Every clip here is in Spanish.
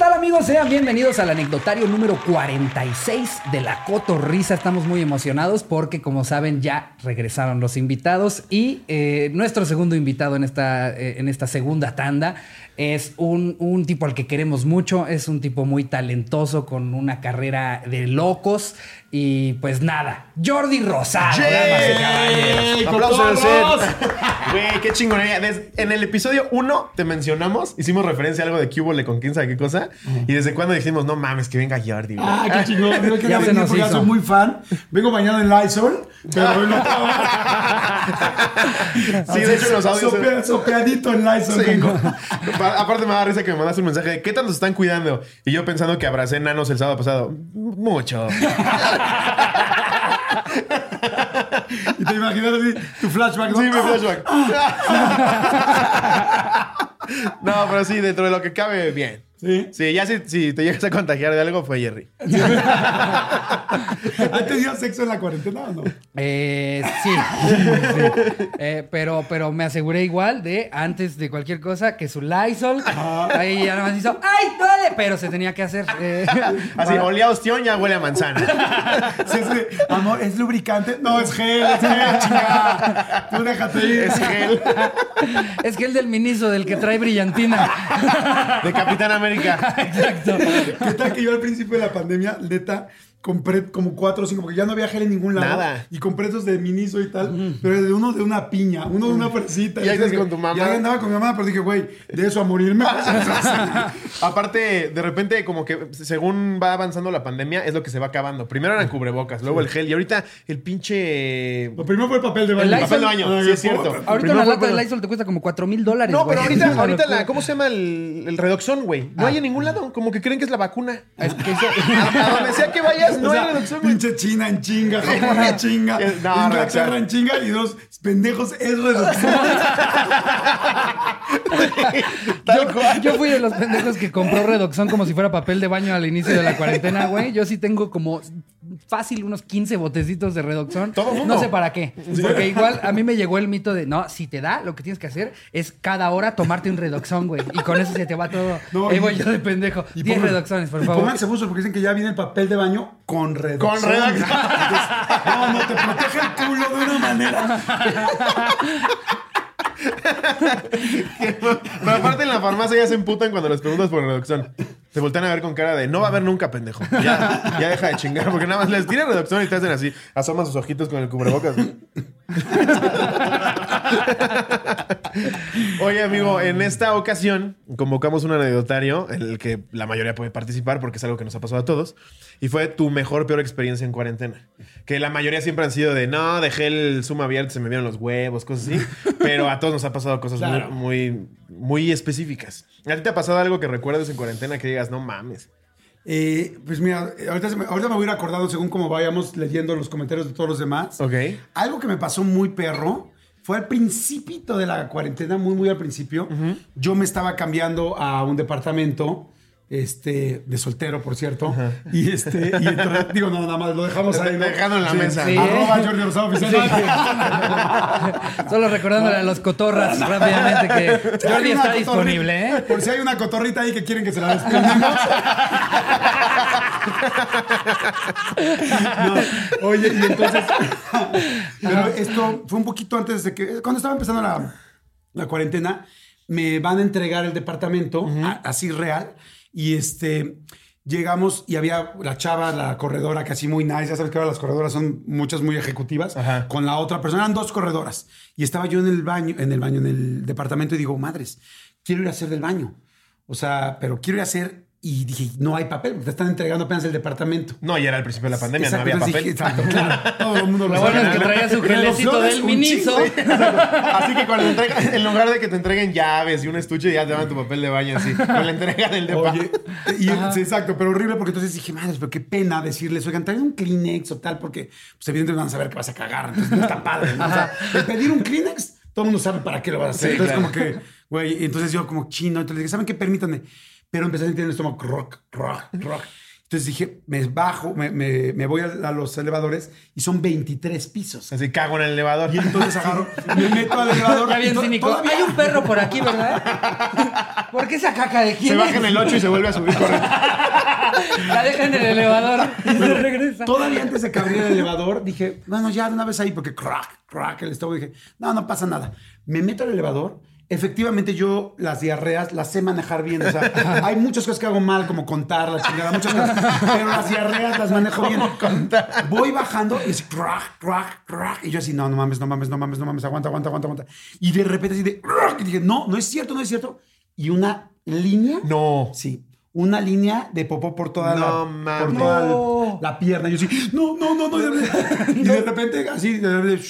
tal amigos? Sean bienvenidos al anecdotario número 46 de la Cotorrisa. Estamos muy emocionados porque, como saben, ya regresaron los invitados y eh, nuestro segundo invitado en esta, eh, en esta segunda tanda es un, un tipo al que queremos mucho, es un tipo muy talentoso con una carrera de locos y pues nada, Jordi Rosado. damas y caballeros. Güey, qué chingonería. Des- en el episodio 1 te mencionamos, hicimos referencia a algo de Cubole con quién sabe qué cosa. Y desde cuando dijimos, no mames, que venga Jordi. güey. Ah, qué chingón. Creo que Ya porque ya hizo. soy muy fan. Vengo bañado en Lysol, pero vengo Sí, de hecho, los audios. Sopea- sopeadito en Lysol. Sí. Aparte me da risa que me mandaste un mensaje de ¿qué tanto se están cuidando? Y yo pensando que abracé enanos el sábado pasado. Mucho. Y te imaginas así, tu flashback. ¿no? Sí, mi flashback. no, pero sí, dentro de lo que cabe, bien. Sí. Sí, ya si, si te llegas a contagiar de algo, fue Jerry. ¿Has tenido sexo en la cuarentena o no? Eh, sí, sí. Eh, pero, pero me aseguré igual de, antes de cualquier cosa, que su Lysol, ahí ya nada más hizo, ¡ay, duele! Pero se tenía que hacer. eh, Así, olía a ostión, ya huele a manzana. Sí, sí. Amor, ¿es lubricante? No, es gel, es gel, chingada. Tú déjate ir. es gel es que el del miniso, del que trae brillantina. de Capitán América. Exacto. ¿Qué tal que yo al principio de la pandemia, neta, compré como cuatro o cinco, porque ya no había gel en ningún lado. Nada. Y compré esos de Miniso y tal, pero de uno de una piña, uno de una fresita. Y ahí estás dije- con tu mamá. Y ahí andaba con mi mamá, pero dije, güey, de eso a morirme. Aparte, de repente, como que según va avanzando la pandemia, es lo que se va acabando. Primero eran cubrebocas, luego el gel, y ahorita el pinche. Lo primero fue el papel de baño. El Papel de baño, sí es cierto. Ahorita Primero una lata de Lysol te cuesta como 4 mil dólares. No, pero ahorita, ahorita la, ¿cómo se llama el, el redoxón, güey? No hay en ningún lado. Como que creen que es la vacuna. Es que eso- A, a donde sea que vayas, no O sea, hay pinche China en chinga, Japón en chinga, No, Inglaterra reducción. en chinga y dos pendejos es reducción. yo, yo fui de los pendejos que compró Redoxón como si fuera papel de baño al inicio de la cuarentena, güey. Yo sí tengo como fácil unos 15 botecitos de Redoxón. Todo mundo. No sé para qué. Porque igual a mí me llegó el mito de, no, si te da, lo que tienes que hacer es cada hora tomarte un Redoxón, güey. Y con eso se te va todo. No, Ahí voy yo de pendejo. Y 10 pongan- Redoxones, por y favor. pónganse buzos porque dicen que ya viene el papel de baño con redoxón. Con. Entonces, No, no, te protege el culo de una manera. Pero aparte en la farmacia ya se emputan cuando les preguntas por redoxón. Te voltean a ver con cara de no va a haber nunca, pendejo. Ya, ya deja de chingar, porque nada más les tiran redoxón y te hacen así. Asoman sus ojitos con el cubrebocas. Oye, amigo, en esta ocasión convocamos un anecdotario en el que la mayoría puede participar porque es algo que nos ha pasado a todos. Y fue tu mejor, peor experiencia en cuarentena. Que la mayoría siempre han sido de no, dejé el zoom abierto, se me vieron los huevos, cosas así. Pero a todos nos ha pasado cosas muy- muy, muy, específicas. ¿A ti te ha pasado algo que recuerdes en cuarentena que digas, no mames? Eh, pues mira, ahorita, me, ahorita me voy a ir acordando según cómo vayamos leyendo los comentarios de todos los demás. Ok. Algo que me pasó muy perro fue al principito de la cuarentena, muy, muy al principio. Yo me estaba cambiando a un departamento. Este, de soltero, por cierto. Y este, y entonces, digo, no, nada más lo dejamos ahí. ¿no? Dejando en la mesa. Sí. Arroba Jordi Rosado Oficial. Solo recordándole a los cotorras rápidamente que Si Jordi está cotorri- disponible, ¿eh? Por si hay una cotorrita ahí que quieren que se la despedimos. No, oye, y entonces. Pero esto fue un poquito antes de que. Cuando estaba empezando la, la cuarentena, me van a entregar el departamento, a- así real. Y este. Llegamos y había la chava, la corredora, casi muy nice. Ya sabes que ahora las corredoras son muchas muy ejecutivas. Ajá. Con la otra persona, eran dos corredoras. Y estaba yo en el baño, en el baño, en el departamento, y digo, madres, quiero ir a hacer del baño. O sea, pero quiero ir a hacer. Y dije, no hay papel, porque te están entregando apenas el departamento. No, y era el principio de la pandemia, Exacto, no había papel. dije, exacto, claro. Todo el mundo lo Lo bueno sabe. es que traía su gelecito del miniso. Así que cuando te entregan, en lugar de que te entreguen llaves y un estuche, ya te dan tu papel de baño así. Con la entrega del depa. Oye, y, sí, exacto, pero horrible porque entonces dije, madre, pero qué pena decirles, oigan, traen un Kleenex o tal, porque pues, evidentemente van a saber que vas a cagar, entonces no está padre. ¿no? O sea, de pedir un Kleenex, todo el mundo sabe para qué lo vas a hacer. Sí, entonces, claro. como que, güey, entonces yo como chino, entonces dije, ¿saben qué? Permítanme. Pero empecé a sentir en el estómago rock, rock, rock. Entonces dije, me bajo, me, me- me voy a, a los elevadores y son 23 pisos. Así cago en el elevador. Y entonces agarro, me meto al elevador. Y bien to- cínico. todavía- Hay un perro por aquí, ¿verdad? ¿Por qué esa caca de quién Se baja en el 8 y se vuelve a subir corriendo. La deja en el elevador y se regresa. Todavía antes de que abriera el elevador, dije, bueno, ya de una vez ahí, porque crack, crack, el estómago. Dije, no, no pasa nada. Me meto al elevador. Efectivamente, yo las diarreas las sé manejar bien. O sea, hay muchas cosas que hago mal, como contar la chingada, muchas cosas. Pero las diarreas las manejo bien. Voy bajando y es crack, crack, crack. Y yo así, no, no mames, no mames, no mames, no mames, aguanta, aguanta, aguanta, aguanta. Y de repente así de, crack, y dije, no, no es cierto, no es cierto. Y una línea. No. Sí. Una línea de popó por toda, No la, mames. por toda No. la pierna. Yo sí, no, no, no, no. Y de repente, así, de repente,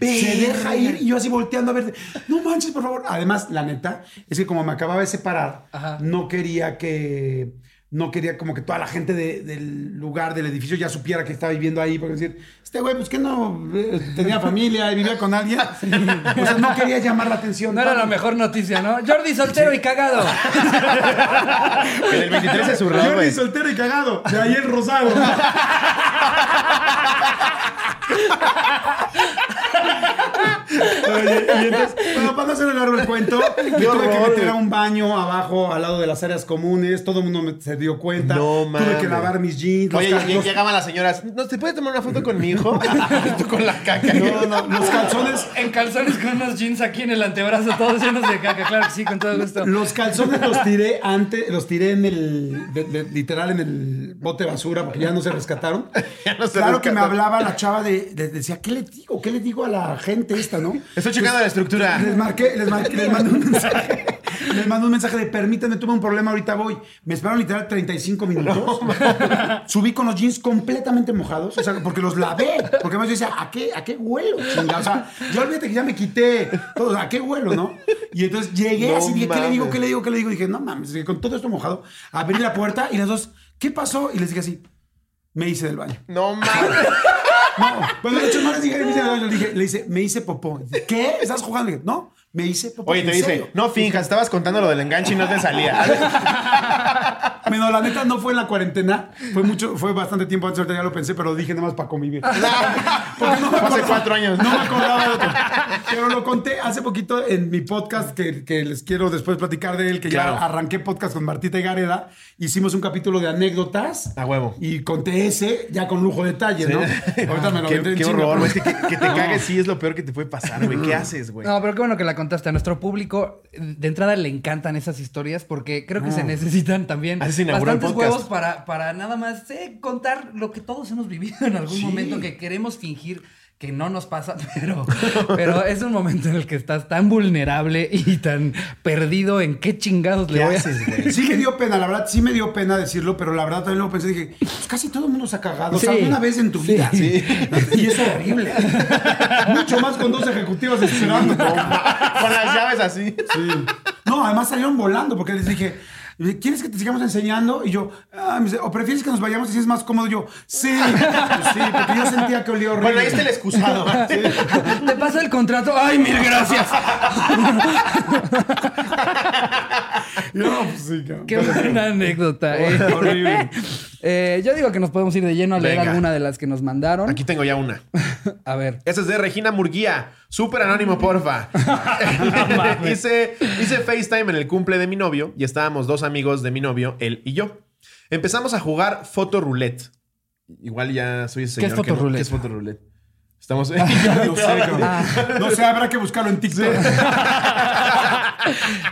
se deja ir y yo así volteando a ver, no manches, por favor. Además, la neta, es que como me acababa de separar, Ajá. no quería que, no quería como que toda la gente de- del lugar, del edificio, ya supiera que estaba viviendo ahí, porque decir, este güey, pues que no eh, tenía familia y vivía con alguien. O sea, no quería llamar la atención. No era la mejor noticia, ¿no? Jordi soltero y cagado. El 23 se surró, Jordi soltero y cagado. De ahí el rosado. Oye, y entonces, bueno, para no hacer largo el cuento, me tuve que meter a un baño abajo, al lado de las áreas comunes. Todo el mundo me- se dio cuenta. No Tuve que lavar mis jeans. Oye, los- llegaban las señoras. ¿No te puedes tomar una foto con mi hijo? Tú con la caca. no, no, los calzones. En calzones con unos jeans aquí en el antebrazo, todos llenos de caca. Claro que sí, con todo gusto. Los calzones los tiré antes, los tiré en el, de- de- literal en el bote de basura porque ya no se rescataron. Ya no se claro que me hablaba la chava de, de- decía, ¿qué le digo? ¿Qué le digo a la gente esta, no? Estoy checando la estructura. Les marqué, les marqué, les mandé un mensaje. Les mandé un mensaje de permítanme, tuve un problema, ahorita voy. Me esperaron literal 35 minutos. Subí con los jeans completamente mojados, o sea, porque los lavé. Porque además yo decía, ¿a qué, a qué huelo, chinga? O sea, ya olvídate que ya me quité todo, ¿a qué huelo, no? Y entonces llegué No así, dije, ¿qué le digo, qué le digo, qué le digo? dije, no mames, con todo esto mojado, abrí la puerta y las dos, ¿qué pasó? Y les dije así, me hice del baño. No mames. No, bueno, de hecho no le dije, le dice, me hice popó. ¿Qué? ¿Estás jugando? No, me hice popó. Oye, te ¿en dice, serio? no finjas, estabas contando lo del enganche y no te salía. Bueno, la neta no fue en la cuarentena. Fue mucho, fue bastante tiempo antes, ahorita ya lo pensé, pero dije nada más para convivir. Porque no me hace cuatro años. No me acordaba de otro. Pero lo conté hace poquito en mi podcast, que, que les quiero después platicar de él, que Claro. ya arranqué podcast con Martita y Gareda. Hicimos un capítulo de anécdotas. A huevo. Y conté ese ya con lujo de detalle, ¿no? Ahorita me lo qué, qué horror, güey. Que, te cagues sí es lo peor que te puede pasar, güey. ¿Qué haces, güey? No, pero qué bueno que la contaste. A nuestro público, de entrada, le encantan esas historias porque creo que se necesitan también Así bastantes huevos para, para nada más eh, contar lo que todos hemos vivido en algún Sí. momento que queremos fingir que no nos pasa, pero, pero es un momento en el que estás tan vulnerable y tan perdido en qué chingados le ¿Qué voy a? Sí me dio pena, la verdad, sí me dio pena decirlo, pero la verdad también lo pensé, dije, pues casi todo el mundo se ha cagado, o sea, Sí. alguna vez en tu Sí. vida. Y es horrible. Mucho más con dos ejecutivos esperando. Con las llaves así. Sí. No, además salieron volando porque les dije, ¿quieres que te sigamos enseñando? Y yo, ah, me dice, ¿o prefieres que nos vayamos y si es más cómodo? Y yo, sí, pues sí, porque yo sentía que olía horrible. Bueno, ahí está el excusado. Te pasa el contrato. Ay, mil gracias. No, pues sí, cabrón. Qué buena anécdota. eh. Horrible. Eh, yo digo que nos podemos ir de lleno a leer Venga. alguna de las que nos mandaron. Aquí tengo ya una. A ver. Esa es de Regina Murguía. Súper anónimo, porfa. hice, hice FaceTime en el cumple de mi novio y estábamos dos amigos de mi novio, él y yo. Empezamos a jugar foto roulette. Igual ya soy ese ¿Qué es señor que no- fotorroulette? ¿Qué es foto roulette? Estamos. No sé. No sé, habrá que buscarlo en TikTok.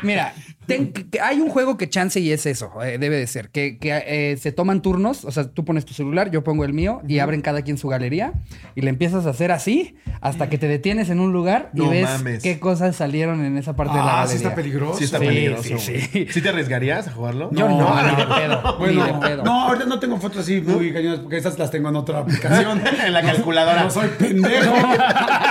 Mira, ten- que- hay un juego que chance y es eso, eh, debe de ser, que, que, eh, se toman turnos, o sea, tú pones tu celular, yo pongo el mío y abren cada quien su galería y le empiezas a hacer así hasta que te detienes en un lugar y No ves mames. qué cosas salieron en esa parte de la Ah, galería. sí está peligroso. Sí está Sí, peligroso. sí, sí. ¿Sí te arriesgarías a jugarlo? Yo no, No, ni no. de pedo, ni de pedo. no, ahorita no tengo fotos así muy cañonas porque esas las tengo en otra aplicación. En la calculadora. No soy pendejo.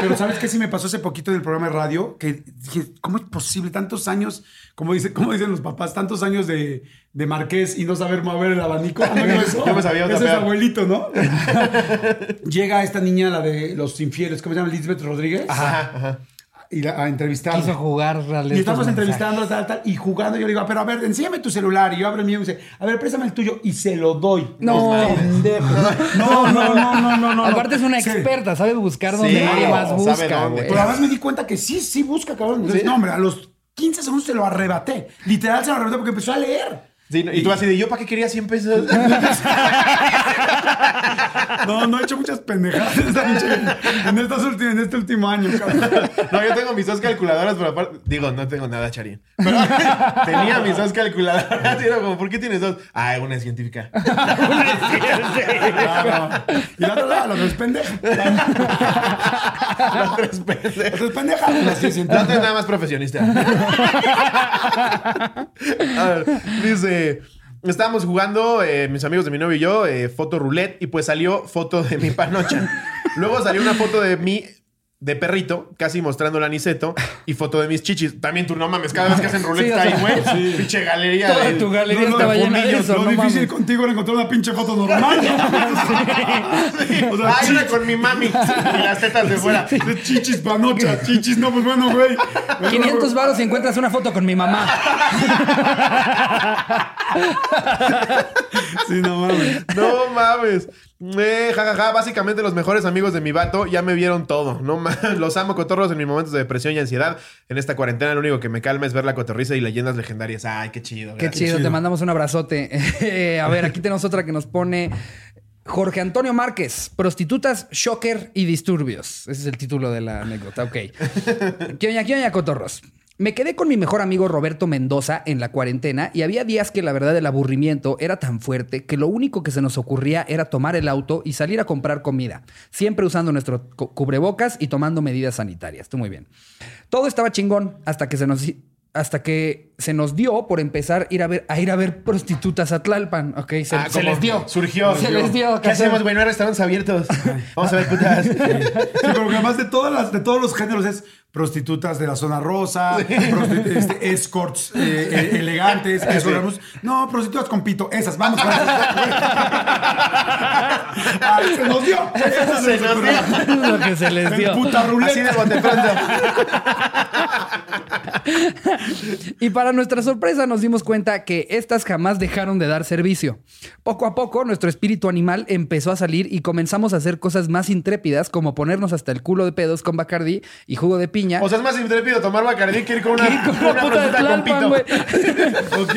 Pero ¿sabes qué? Sí me pasó hace poquito en el programa de radio que dije, ¿cómo es posible tantos años, como, dice, como dicen los papás, tantos años de, de marqués y no saber mover el abanico? Ah. Yo me sabía Ese es abuelito, ¿no? Llega esta niña, la de los infieles, ¿cómo se llama? Lisbeth Rodríguez. Ajá, ajá. Ir a, a entrevistarlo. Quiso jugar Y estamos entrevistando, tal, tal, y jugando. Yo le digo, pero a ver, enséñame tu celular. Y yo abro el mío y dice, a ver, préstame el tuyo. Y se lo doy. No. No, no, no, no, no, no. Aparte es una experta, sabe buscar donde nadie más busca, güey. Pero además me di cuenta que sí, sí busca, cabrón. Entonces, no, hombre, a los 15 segundos se lo arrebaté. Literal se lo arrebaté porque empezó a leer. Sí, no, y tú así de, ¿yo para qué quería 100 pesos? No, no he hecho muchas pendejadas en, esta pinche- en este último año, cabrón. No, yo tengo mis dos calculadoras, pero aparte, digo, no tengo nada, Charín. Pero tenía mis dos calculadoras y era como, ¿por qué tienes dos? Ah, una es científica. Y la otra, la otra es pendeja. La otra es La pendeja. otra es pendeja. La otra es La otra es nada más profesionista. A ver, dice. Estábamos jugando, eh, mis amigos de mi novio y yo, eh, foto roulette, y pues salió foto de mi panocha. Luego salió una foto de mí de perrito, casi mostrando el aniceto, y foto de mis chichis. También tú no mames, cada vez que hacen roulette Sí, ahí, güey. Pinche galería Toda de. tu galería No, no, estaba de llena de eso, Lo no difícil mames. contigo era encontrar una pinche foto normal. O sea, Ay, una chichis, con mi mami. Y las tetas de fuera. de chichis panocha, chichis, no, pues bueno, güey. 500 varos y encuentras una foto con mi mamá. Sí, no mames. No mames. Eh, jajaja, básicamente los mejores amigos de mi vato ya me vieron todo. No los amo cotorros en mis momentos de depresión y ansiedad. En esta cuarentena lo único que me calma es ver la cotorriza y leyendas legendarias. Ay, qué chido. Qué chido, te mandamos un abrazote. Eh, a ver, aquí tenemos otra que nos pone Jorge Antonio Márquez, prostitutas, shocker y disturbios. Ese es el título de la anécdota, ok. Kioña, kioña, cotorros. Me quedé con mi mejor amigo Roberto Mendoza en la cuarentena y había días que la verdad el aburrimiento era tan fuerte que lo único que se nos ocurría era tomar el auto y salir a comprar comida, siempre usando nuestro cu- cubrebocas y tomando medidas sanitarias. Tú muy bien. Todo estaba chingón hasta que se nos hasta que se nos dio por empezar ir a ver a ir a ver prostitutas a Tlalpan, ¿ok? Se, Ah, se les dio. Surgió. Se les dio. ¿Qué hacemos, güey? No hay restaurantes abiertos. Vamos a ver putas. Sí, pero que además de todas las, de todos los géneros es prostitutas de la zona rosa, este, escorts eh, eh, elegantes, escorts- no, prostitutas con pito, esas, vamos esas. Ah, se nos dio. Eso Se nos dio. Lo que se les El dio. puta Así de ruleta. bote pronto. Y para nuestra sorpresa nos dimos cuenta que estas jamás dejaron de dar servicio. Poco a poco nuestro espíritu animal empezó a salir y comenzamos a hacer cosas más intrépidas como ponernos hasta el culo de pedos con Bacardí y jugo de piña. O sea, es más intrépido tomar Bacardí que ir con una, con una una puta de Tlalpan, güey. Ok.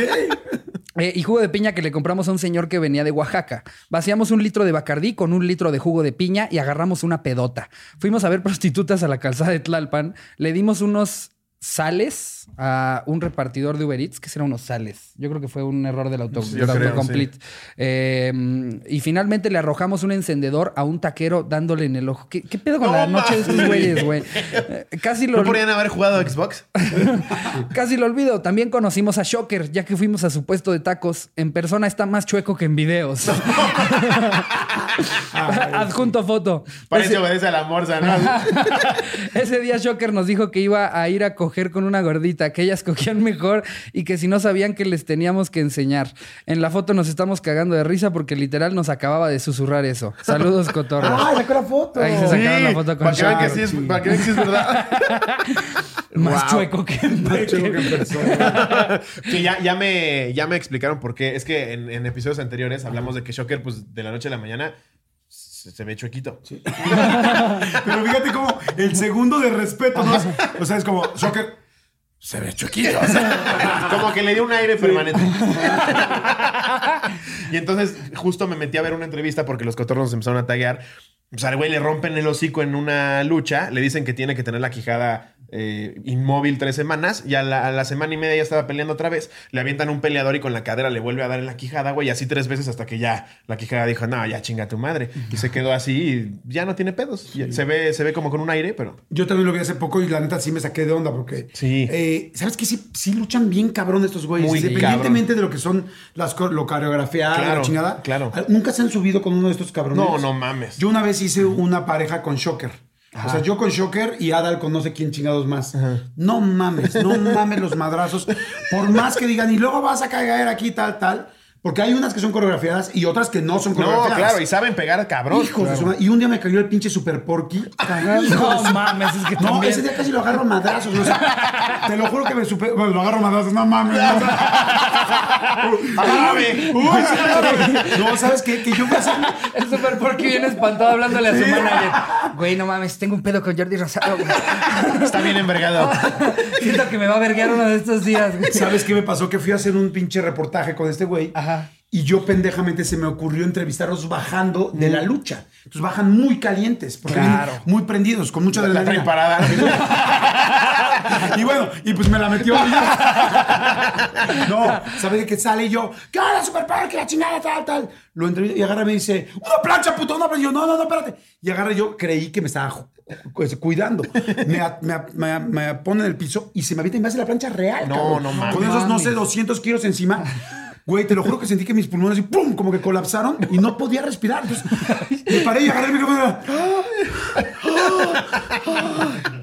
Eh, y jugo de piña que le compramos a un señor que venía de Oaxaca. Vaciamos un litro de Bacardí con un litro de jugo de piña y agarramos una pedota. Fuimos a ver prostitutas a la calzada de Tlalpan. Le dimos unos sales a un repartidor de Uber Eats. ¿Qué serán unos sales? Yo creo que fue un error del, auto, Sí, del yo creo, autocomplete. Eh, y finalmente le arrojamos un encendedor a un taquero dándole en el ojo. ¿Qué, qué pedo con No la noche de estos güeyes, güey? Eh, casi lo... ¿No podrían haber jugado Xbox? Casi lo olvido. También conocimos a Shocker, ya que fuimos a su puesto de tacos. En persona está más chueco que en videos. Adjunto foto. Parece Ese, obedece a la morsa, ¿no? ese día Shocker nos dijo que iba a ir a coger con una gordita, que ellas cogían mejor y que si no sabían que les teníamos que enseñar. En la foto nos estamos cagando de risa porque literal nos acababa de susurrar eso. Saludos, cotorros. Ah, sacó la foto. Ahí se sacaron la foto con para que vean que Shocker. sí es, para que vean que sí es verdad. Más Wow. chueco que en Chueco que en persona. que ya, ya, me, ya me explicaron por qué. Es que en, en episodios anteriores hablamos de que Shocker, pues de la noche a la mañana, se, se ve chuequito. Pero fíjate cómo el segundo de respeto, ¿no? O sea, es como, Shocker, se ve chuequito. O sea, Como que le dio un aire permanente. y entonces justo me metí a ver una entrevista porque los cotorros nos empezaron a taguear. Pues al güey le rompen el hocico en una lucha, le dicen que tiene que tener la quijada eh, inmóvil tres semanas y a la, a la semana y media ya estaba peleando otra vez. Le avientan un peleador y con la cadera le vuelve a dar en la quijada, güey, así tres veces hasta que ya la quijada dijo, no, ya chinga tu madre. Y se quedó así y ya no tiene pedos. Se, ve, se ve como con un aire, pero... Yo también lo vi hace poco y la neta sí me saqué de onda porque. Sí. eh, ¿Sabes qué? Sí, sí luchan bien cabrón estos güeyes. Muy Independientemente de lo que son las lo coreografiado, Claro, la chingada. claro. Nunca se han subido con uno de estos cabrones. No, no mames. Yo una vez hice una pareja con Shocker. O sea, yo con Shocker y Adal con no sé quién chingados más. No mames, no mames los madrazos. Por más que digan, y luego vas a caer aquí, tal, tal. Porque hay unas que son coreografiadas y otras que no son No, coreografiadas. claro, y saben pegar cabrón. Hijos de su madre. Y un día me cayó el pinche Super Porky. No mames, es que No, también. ese día casi lo agarro a madrazos. o sea, te lo juro que me super... Bueno, lo agarro a madrazos. No mames. No, Agárrame. Sí, no, ¿sabes qué? Que yo voy a hacer... El Super Porky viene espantado hablándole a su manager. Güey, no mames, tengo un pedo con Jordi Rosado, güey. Está bien envergado. Siento que me va a verguear uno de estos días, güey. ¿Sabes qué me pasó? Que fui a hacer un pinche reportaje con este güey. Ajá. Y yo pendejamente se me ocurrió entrevistarlos bajando de la lucha. Entonces bajan muy calientes, porque Claro. muy prendidos, con mucha La traen adrenalina. parada. y bueno, y pues me la metió. no, ¿sabes de qué sale? Y yo, ¿qué onda, Super Park? La chingada, tal, tal. Lo entrevisto y agarra y me dice, una plancha, puto, una plancha. Y yo, no, no, no, espérate. Y agarra y yo, creí que me estaba pues, cuidando. Me, me, pone en el piso y se me avienta y me hace la plancha real. No, cabrón. no mames. Con esos, no sé, Mames. 200 kilos encima. Güey, te lo juro que sentí que mis pulmones así, ¡pum! Como que colapsaron y no podía respirar. Entonces, me paré y agarré el micrófono.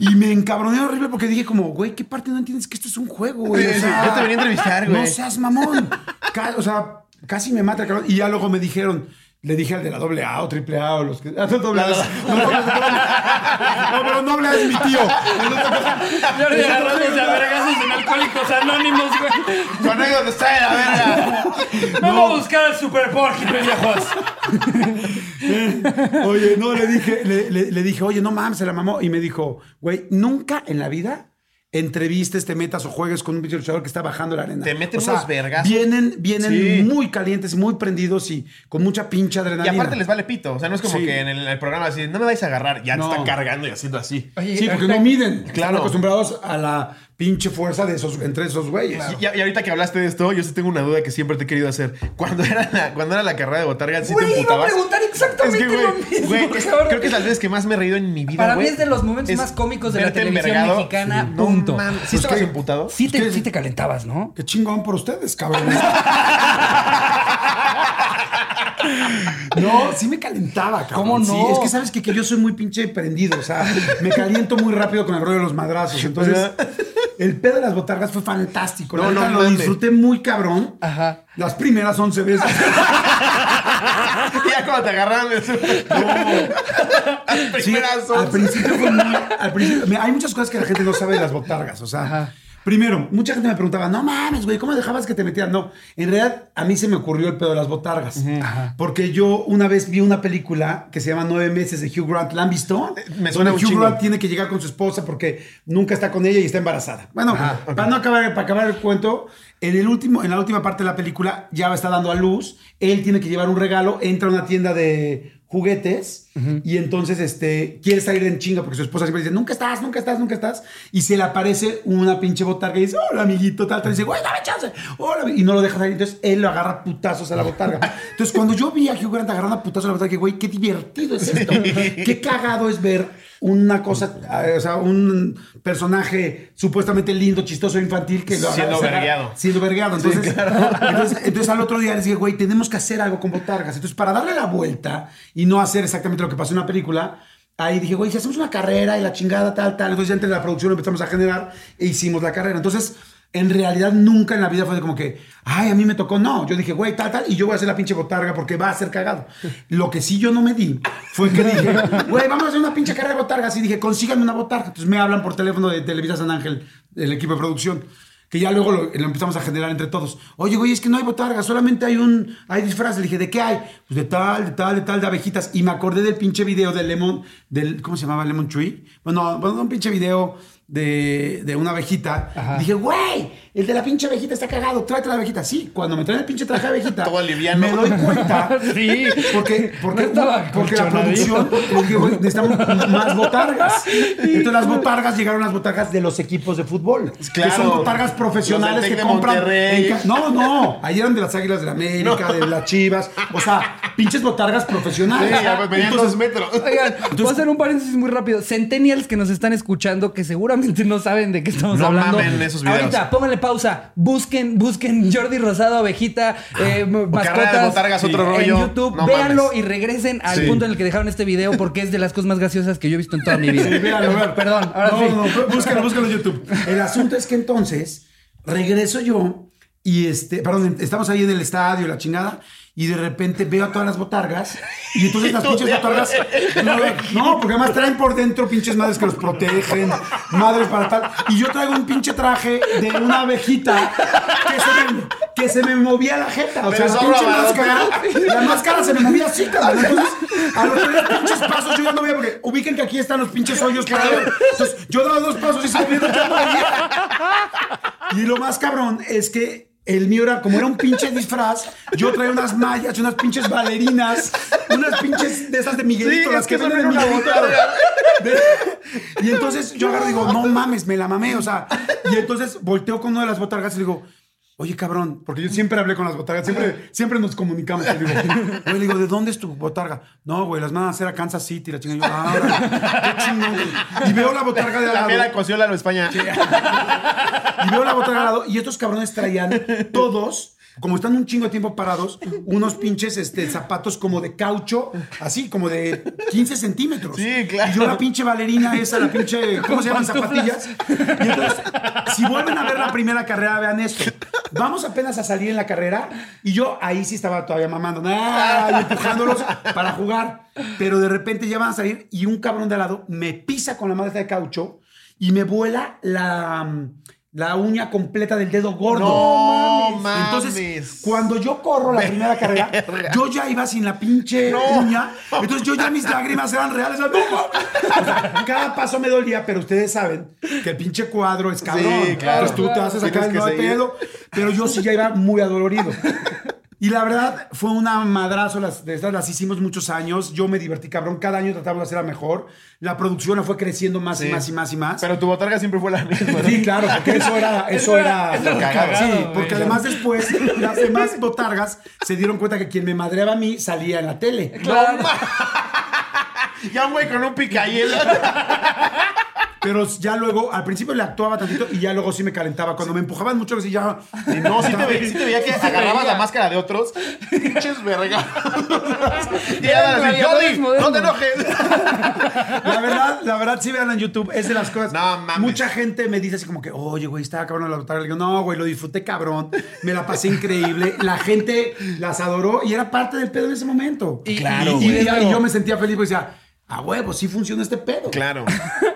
Y me encabroné horrible porque dije como, güey, ¿qué parte no entiendes que esto es un juego, güey? O sea, Yo te venía a entrevistar, güey. No seas mamón. O sea, casi me mata, cabrón. Y ya luego me dijeron, le dije al de la doble A o triple A o los que... Ah, no, doble A. No, no, no, no, no, pero doble A es mi tío. Jordi agarrándose a vergazos en Alcohólicos Anónimos, güey. Con ahí donde está de la verga. Vamos a buscar al Super Porky, viejos. Oye, no, le dije, le, le- le dije, oye, no mames, se la mamó. Y me dijo, güey, nunca en la vida entrevistes, te metas o juegues con un pinche luchador que está bajando la arena. Te meten O sea, unos vergazos. Vienen, vienen Sí. muy calientes, muy prendidos y con mucha pincha Y adrenalina. aparte les vale pito. O sea, no es como Sí. que en el, el programa así, no me vais a agarrar. Ya No. te están cargando y haciendo así. Oye, Sí, porque no miden. Claro. Están acostumbrados a la pinche fuerza de esos, entre esos güeyes. Y, y ahorita que hablaste de esto, yo sí tengo una duda que siempre te he querido hacer. Cuando era la, cuando era la carrera de Botarga, ¿sí Güey, te iba a emputabas? preguntar exactamente es que, güey, lo mismo, güey, es- cabrón. creo que es las veces que más me he reído en mi vida, Para mí es de los momentos más cómicos de la televisión envergado. mexicana, No punto. mames. ¿Sí Pues estabas que- emputado? Sí sí te calentabas, ¿no? Qué chingón por ustedes, cabrón. No, sí me calentaba, cabrón. ¿Cómo no? Sí, es que sabes que, que yo soy muy pinche prendido, o sea, me caliento muy rápido con el rollo de los madrazos. Entonces, el pedo de las botargas fue fantástico. No, No, no lo disfruté muy cabrón. Ajá. Las primeras 11 veces. Ya cuando te agarraron su... Las Sí, al principio fue muy- al principio- hay muchas cosas que la gente no sabe de las botargas. O sea, Ajá. Primero, mucha gente me preguntaba, no mames, güey, ¿cómo dejabas que te metieran? No, en realidad a mí se me ocurrió el pedo de las botargas. Porque yo una vez vi una película que se llama Nueve meses de Hugh Grant. ¿La han visto? me suena Donde Hugh chingo. Grant tiene que llegar con su esposa porque nunca está con ella y está embarazada. Bueno, para no acabar, para acabar el cuento, en el último, en la última parte de la película ya está dando a luz. Él tiene que llevar un regalo, entra a una tienda de juguetes y entonces este quiere salir en chinga porque su esposa siempre dice nunca estás, nunca estás, nunca estás y se le aparece una pinche botarga y dice hola amiguito tal tal y dice güey dame chance hola y no lo deja salir. Entonces él lo agarra putazos a la botarga. Entonces cuando yo vi a Hugh Grant agarrando putazos a la botarga dije güey qué divertido es esto qué cagado es ver una cosa eh, o sea un personaje supuestamente lindo chistoso infantil que lo Siendo vergueado. siendo vergueado. Entonces, entonces, entonces al otro día les dije, güey, tenemos que hacer algo con botargas. Entonces, para darle la vuelta y no hacer exactamente lo que pasó en una película, ahí dije, güey, si hacemos una carrera y la chingada, tal, tal. Entonces, ya entre la producción empezamos a generar e hicimos la carrera. Entonces, en realidad, nunca en la vida fue de como que, ay, a mí me tocó. No, yo dije, güey, tal, tal, y yo voy a hacer la pinche botarga porque va a ser cagado. Lo que sí yo no me di fue que dije, güey, vamos a hacer una pinche carrera de botargas. Y dije, consíganme una botarga. Entonces, me hablan por teléfono de Televisa San Ángel, el equipo de producción. Que ya luego lo, lo empezamos a generar entre todos. Oye, güey, es que no hay botarga, solamente hay un hay disfraz. Le dije, ¿de qué hay? Pues de tal, de tal, de tal, de abejitas. Y me acordé del pinche video del Lemon, del, ¿cómo se llamaba? Lemon Tree. Bueno, bueno un pinche video de, de una abejita. Dije, güey, el de la pinche abejita está cagado, tráete la abejita. Sí, cuando me traen el pinche traje de abejita, Todo me doy cuenta. Sí. Porque, porque, No estaba porque la producción, dije, güey, necesitamos más botargas. Entonces las botargas llegaron las botargas de los equipos de fútbol. Claro. Que son botargas profesionales que compran. En no, no. Ahí eran de las Águilas de la América, de las Chivas. O sea, pinches botargas profesionales. Sí, ya pues, Entonces, dos metros. Oigan, voy a hacer un paréntesis muy rápido. Centennials que nos están escuchando, que seguramente no saben de qué estamos No hablando. mamen esos videos. Ahorita, pónganle pausa. Busquen, busquen Jordi Rosado, Abejita, eh, mascotas. de botargas, otro en rollo. YouTube. No véanlo mames. y regresen al Sí. punto en el que dejaron este video porque es de las cosas más graciosas que yo he visto en toda mi vida. Sí, véanlo, véanlo. Perdón, ahora no, sí. No, no, búscalo, búscalo en YouTube. El asunto es que entonces regreso yo Y este, perdón, estamos ahí en el estadio, la chingada, y de repente veo a todas las botargas, y entonces las pinches botargas, no, no, porque además traen por dentro pinches madres que los protegen, madres para tal, y yo traigo un pinche traje de una abejita que se me, que se me movía la jeta, o sea, la pinche máscara, la máscara se me movía así, cabrón, entonces, a los tres pinches pasos yo ya no veía, porque ubiquen que aquí están los pinches hoyos ver, entonces yo daba dos pasos y se me veía. Y lo más cabrón es que el mío era, como era un pinche disfraz, yo traía unas mallas, unas pinches bailarinas, unas pinches de esas de Miguelito, Sí, las que que venden en Miguelito. De- y entonces yo agarro y digo, no mames, me la mamé, o sea. Y entonces volteo con una de las botargas y digo, oye, cabrón, porque yo siempre hablé con las botargas, siempre, siempre nos comunicamos. Y le digo, oye, le digo, ¿de dónde es tu botarga? No, güey, las mandan a hacer a Kansas City, la chingada. Y yo, ah, qué chingón. güey". Y veo la botarga de al La lado. mera coció la España. Y veo la botarga al lado y estos cabrones traían todos, como están un chingo de tiempo parados, unos pinches este, zapatos como de caucho, así como de 15 centímetros. Sí, claro. Y yo la pinche balerina esa, la pinche, ¿cómo se llaman? Zapatillas. Y entonces, si vuelven a ver la primera carrera, vean esto. Vamos apenas a salir en la carrera y yo ahí sí estaba todavía mamando, ¡ah! y empujándolos para jugar. Pero de repente ya van a salir y un cabrón de al lado me pisa con la madre de caucho y me vuela la, la uña completa del dedo gordo. No mames. Entonces, cuando yo corro la primera carrera, yo ya iba sin la pinche uña. Entonces, yo ya mis lágrimas eran reales. ¡No mames! O sea, cada paso me dolía, pero ustedes saben que el pinche cuadro es cabrón. Sí, claro. Entonces, tú te haces acá el pedo. Pero yo sí ya iba muy adolorido. Y la verdad, fue una madrazo. Las, de estas las hicimos muchos años. Yo me divertí, cabrón. Cada año tratamos de hacerla mejor. La producción fue creciendo más y más y más y más. Pero tu botarga siempre fue la misma. ¿no? Sí, claro, porque eso era, eso era Eso era cagado. cagado, Sí, güey. porque además después las demás botargas se dieron cuenta que quien me madreaba a mí salía en la tele. Claro. Ya un güey con un picahielo. Pero ya luego, al principio le actuaba tantito y ya luego sí me calentaba. Cuando me empujaban mucho, así ya. Y no, sí te, ve- sí te veía que agarrabas la máscara de otros. Pinches verga. y Jody, moderno". no te enojes. La verdad, la verdad, sí vean en YouTube, es de las cosas. No, mames. Mucha gente me dice así como que, oye, güey, estaba cabrón la botarga. Le digo, no, güey, lo disfruté cabrón. Me la pasé increíble. La gente las adoró y era parte del pedo en ese momento. Y- Claro, Y, y yo me sentía feliz porque decía, a huevo, sí funciona este pedo. Claro.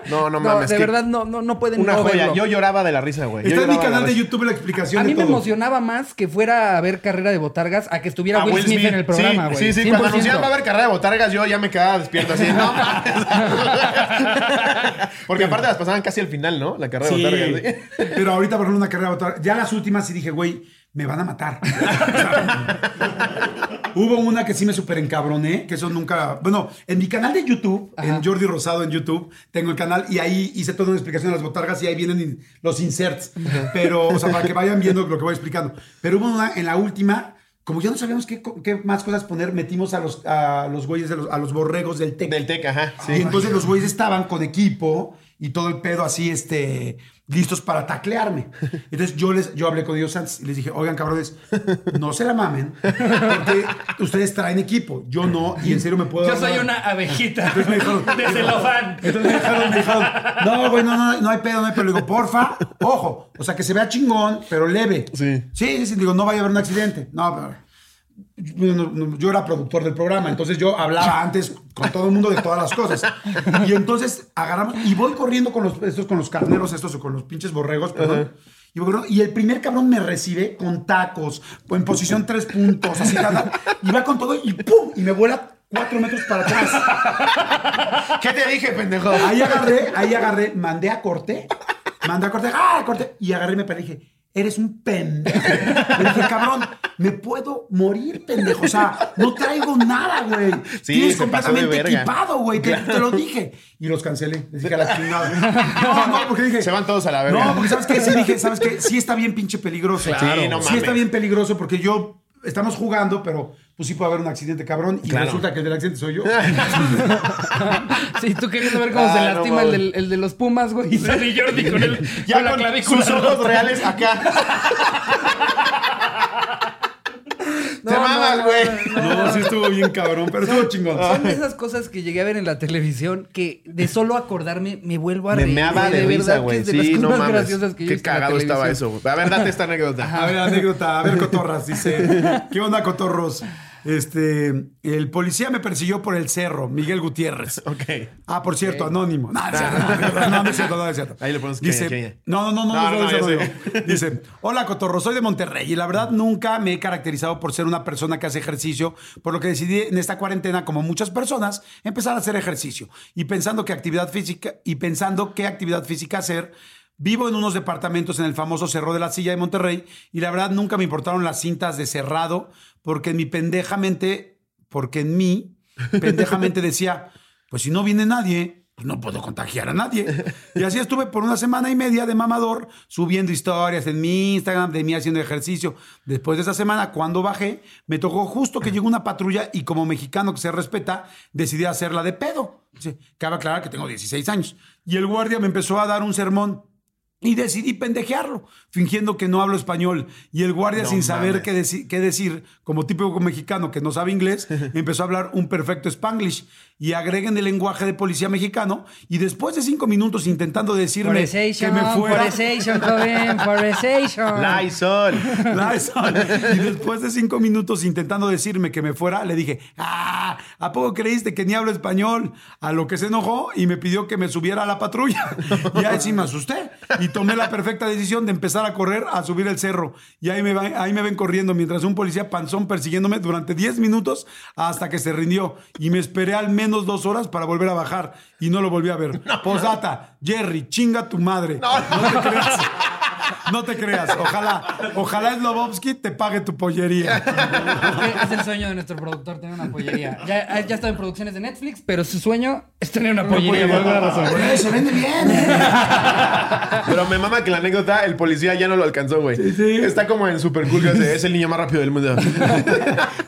No, no No, mames. de que verdad no, no, no pueden Una no joya. verlo. Yo lloraba de la risa, güey. Está en mi canal de. YouTube la explicación A de mí me todo. emocionaba más que fuera a ver carrera de botargas a que estuviera A Will, Smith, en el programa, güey. Sí, sí, cuando 100%. anunciaban va a haber carrera de botargas, yo ya me quedaba despierto así. No mames. Porque aparte las pasaban casi al final, ¿no? La carrera Sí, de botargas. ¿sí? pero ahorita por ejemplo una carrera de botarga, ya las últimas sí dije, güey, me van a matar. Hubo una que sí me súper encabroné, que eso nunca... Bueno, en mi canal de YouTube, en Jordi Rosado en YouTube, tengo el canal y ahí hice toda una explicación de las botargas y ahí vienen in- los inserts. Pero, o sea, para que vayan viendo lo que voy explicando. Pero hubo una, en la última, como ya no sabíamos qué, más cosas poner, metimos a los, a los güeyes, de los, a los borregos del TEC. Del TEC, ajá. Sí. Y entonces los güeyes estaban con equipo y todo el pedo así, este, listos para taclearme. Entonces yo les, yo hablé con ellos antes y les dije, oigan, cabrones, no se la mamen, porque ustedes traen equipo, yo no, y en serio me puedo... Yo soy una abejita Entonces me dijeron, de celofán. entonces me dijeron, me dijeron, no, güey, no, no, no hay pedo, no hay pedo. Le digo, porfa, ojo, o sea, que se vea chingón, pero leve. Sí. Sí, sí, sí, digo, no vaya a haber un accidente. No, pero... Yo, era productor del programa, entonces yo hablaba antes con todo el mundo de todas las cosas. Y entonces agarramos y voy corriendo con los, estos, con los carneros, estos o con los pinches borregos, perdón. Y, voy corriendo, y el primer cabrón me recibe con tacos, en posición tres puntos, así, y va con todo y ¡pum! Y me vuela cuatro metros para atrás. ¿Qué te dije, pendejo? Ahí agarré, ahí agarré, mandé a corte, mandé a corte, ¡ah, corte! Y agarré y me dije, eres un pendejo. Le dije, cabrón, me puedo morir, pendejo. O sea, no traigo nada, güey. Sí, Tienes completamente equipado, güey. Te, te lo dije. Y los cancelé. Les dije a la chingada. No, no, porque dije. Se van todos a la verga. No, porque ¿sabes qué? Sí dije, ¿sabes qué? Sí está bien pinche peligroso. Claro. Sí, no Sí mames. está bien peligroso porque yo... Estamos jugando, pero pues sí puede haber un accidente cabrón y Claro. resulta que el del accidente soy yo. Sí, tú queriendo ver cómo Ah, se no lastima el, del, el de los Pumas, güey. Y Jordi con, el, Ya con la clavícula. sus ojos reales acá. Te mamas, güey. No, sí estuvo bien cabrón, pero estuvo chingón. Son de esas cosas que llegué a ver en la televisión que de solo acordarme me vuelvo a Me reír. meaba güey, de, risa, güey. es de las Sí, cosas no más mames. graciosas que Qué visto en la cagado estaba eso. A ver, date esta anécdota. A ver, anécdota, a ver, cotorras, dice. ¿Qué onda, cotorros? Este, el policía me persiguió por el cerro, Miguel Gutiérrez. Ok. Ah, por cierto, anónimo. No, no, no, no es cierto, no es cierto. Ahí le ponemos Dice, quién, quién. no, no, no, no, No, no, no, no, ya no, sé. no. Dice, hola Cotorro, soy de Monterrey y la verdad nunca me he caracterizado por ser una persona que hace ejercicio, por lo que decidí en esta cuarentena, como muchas personas, empezar a hacer ejercicio y pensando qué actividad física y pensando qué actividad física hacer. Vivo en unos departamentos en el famoso Cerro de la Silla de Monterrey y la verdad nunca me importaron las cintas de cerrado porque en mi pendejamente, porque en mí pendejamente decía, pues si no viene nadie, pues no puedo contagiar a nadie. Y así estuve por una semana y media de mamador subiendo historias en mi Instagram de mí haciendo ejercicio. Después de esa semana, cuando bajé, me tocó justo que llegó una patrulla y como mexicano que se respeta, decidí hacerla de pedo. Cabe aclarar que tengo 16 años. Y el guardia me empezó a dar un sermón. Y decidí pendejearlo, fingiendo que no hablo español. Y el guardia, No sin saber qué, deci- qué decir, como típico mexicano que no sabe inglés, empezó a hablar un perfecto spanglish. Y agreguen el lenguaje de policía mexicano. Y después de cinco minutos intentando decirme que me fuera. forestation, joven, forestation. Lysol. Lysol. Y después de cinco minutos intentando decirme que me fuera, le dije, ah, ¿a poco creíste que ni hablo español? A lo que se enojó y me pidió que me subiera a la patrulla. Y ahí sí me asusté. Y tomé la perfecta decisión de empezar a correr, a subir el cerro. Y ahí me, va- ahí me ven corriendo mientras un policía panzón persiguiéndome durante 10 minutos hasta que se rindió. Y me esperé al menos dos horas para volver a bajar. Y no lo volví a ver. Posdata, Jerry, chinga tu madre. No, te creas. No te creas. Ojalá, ojalá Slobovsky te pague tu pollería. Es el sueño de nuestro productor tener una pollería. Ya, ya está en producciones de Netflix, pero su sueño es tener una pollería por alguna razón. se vende bien. Pero me mama que la anécdota, el policía ya no lo alcanzó, güey. Está como en super cool, que es el niño más rápido del mundo.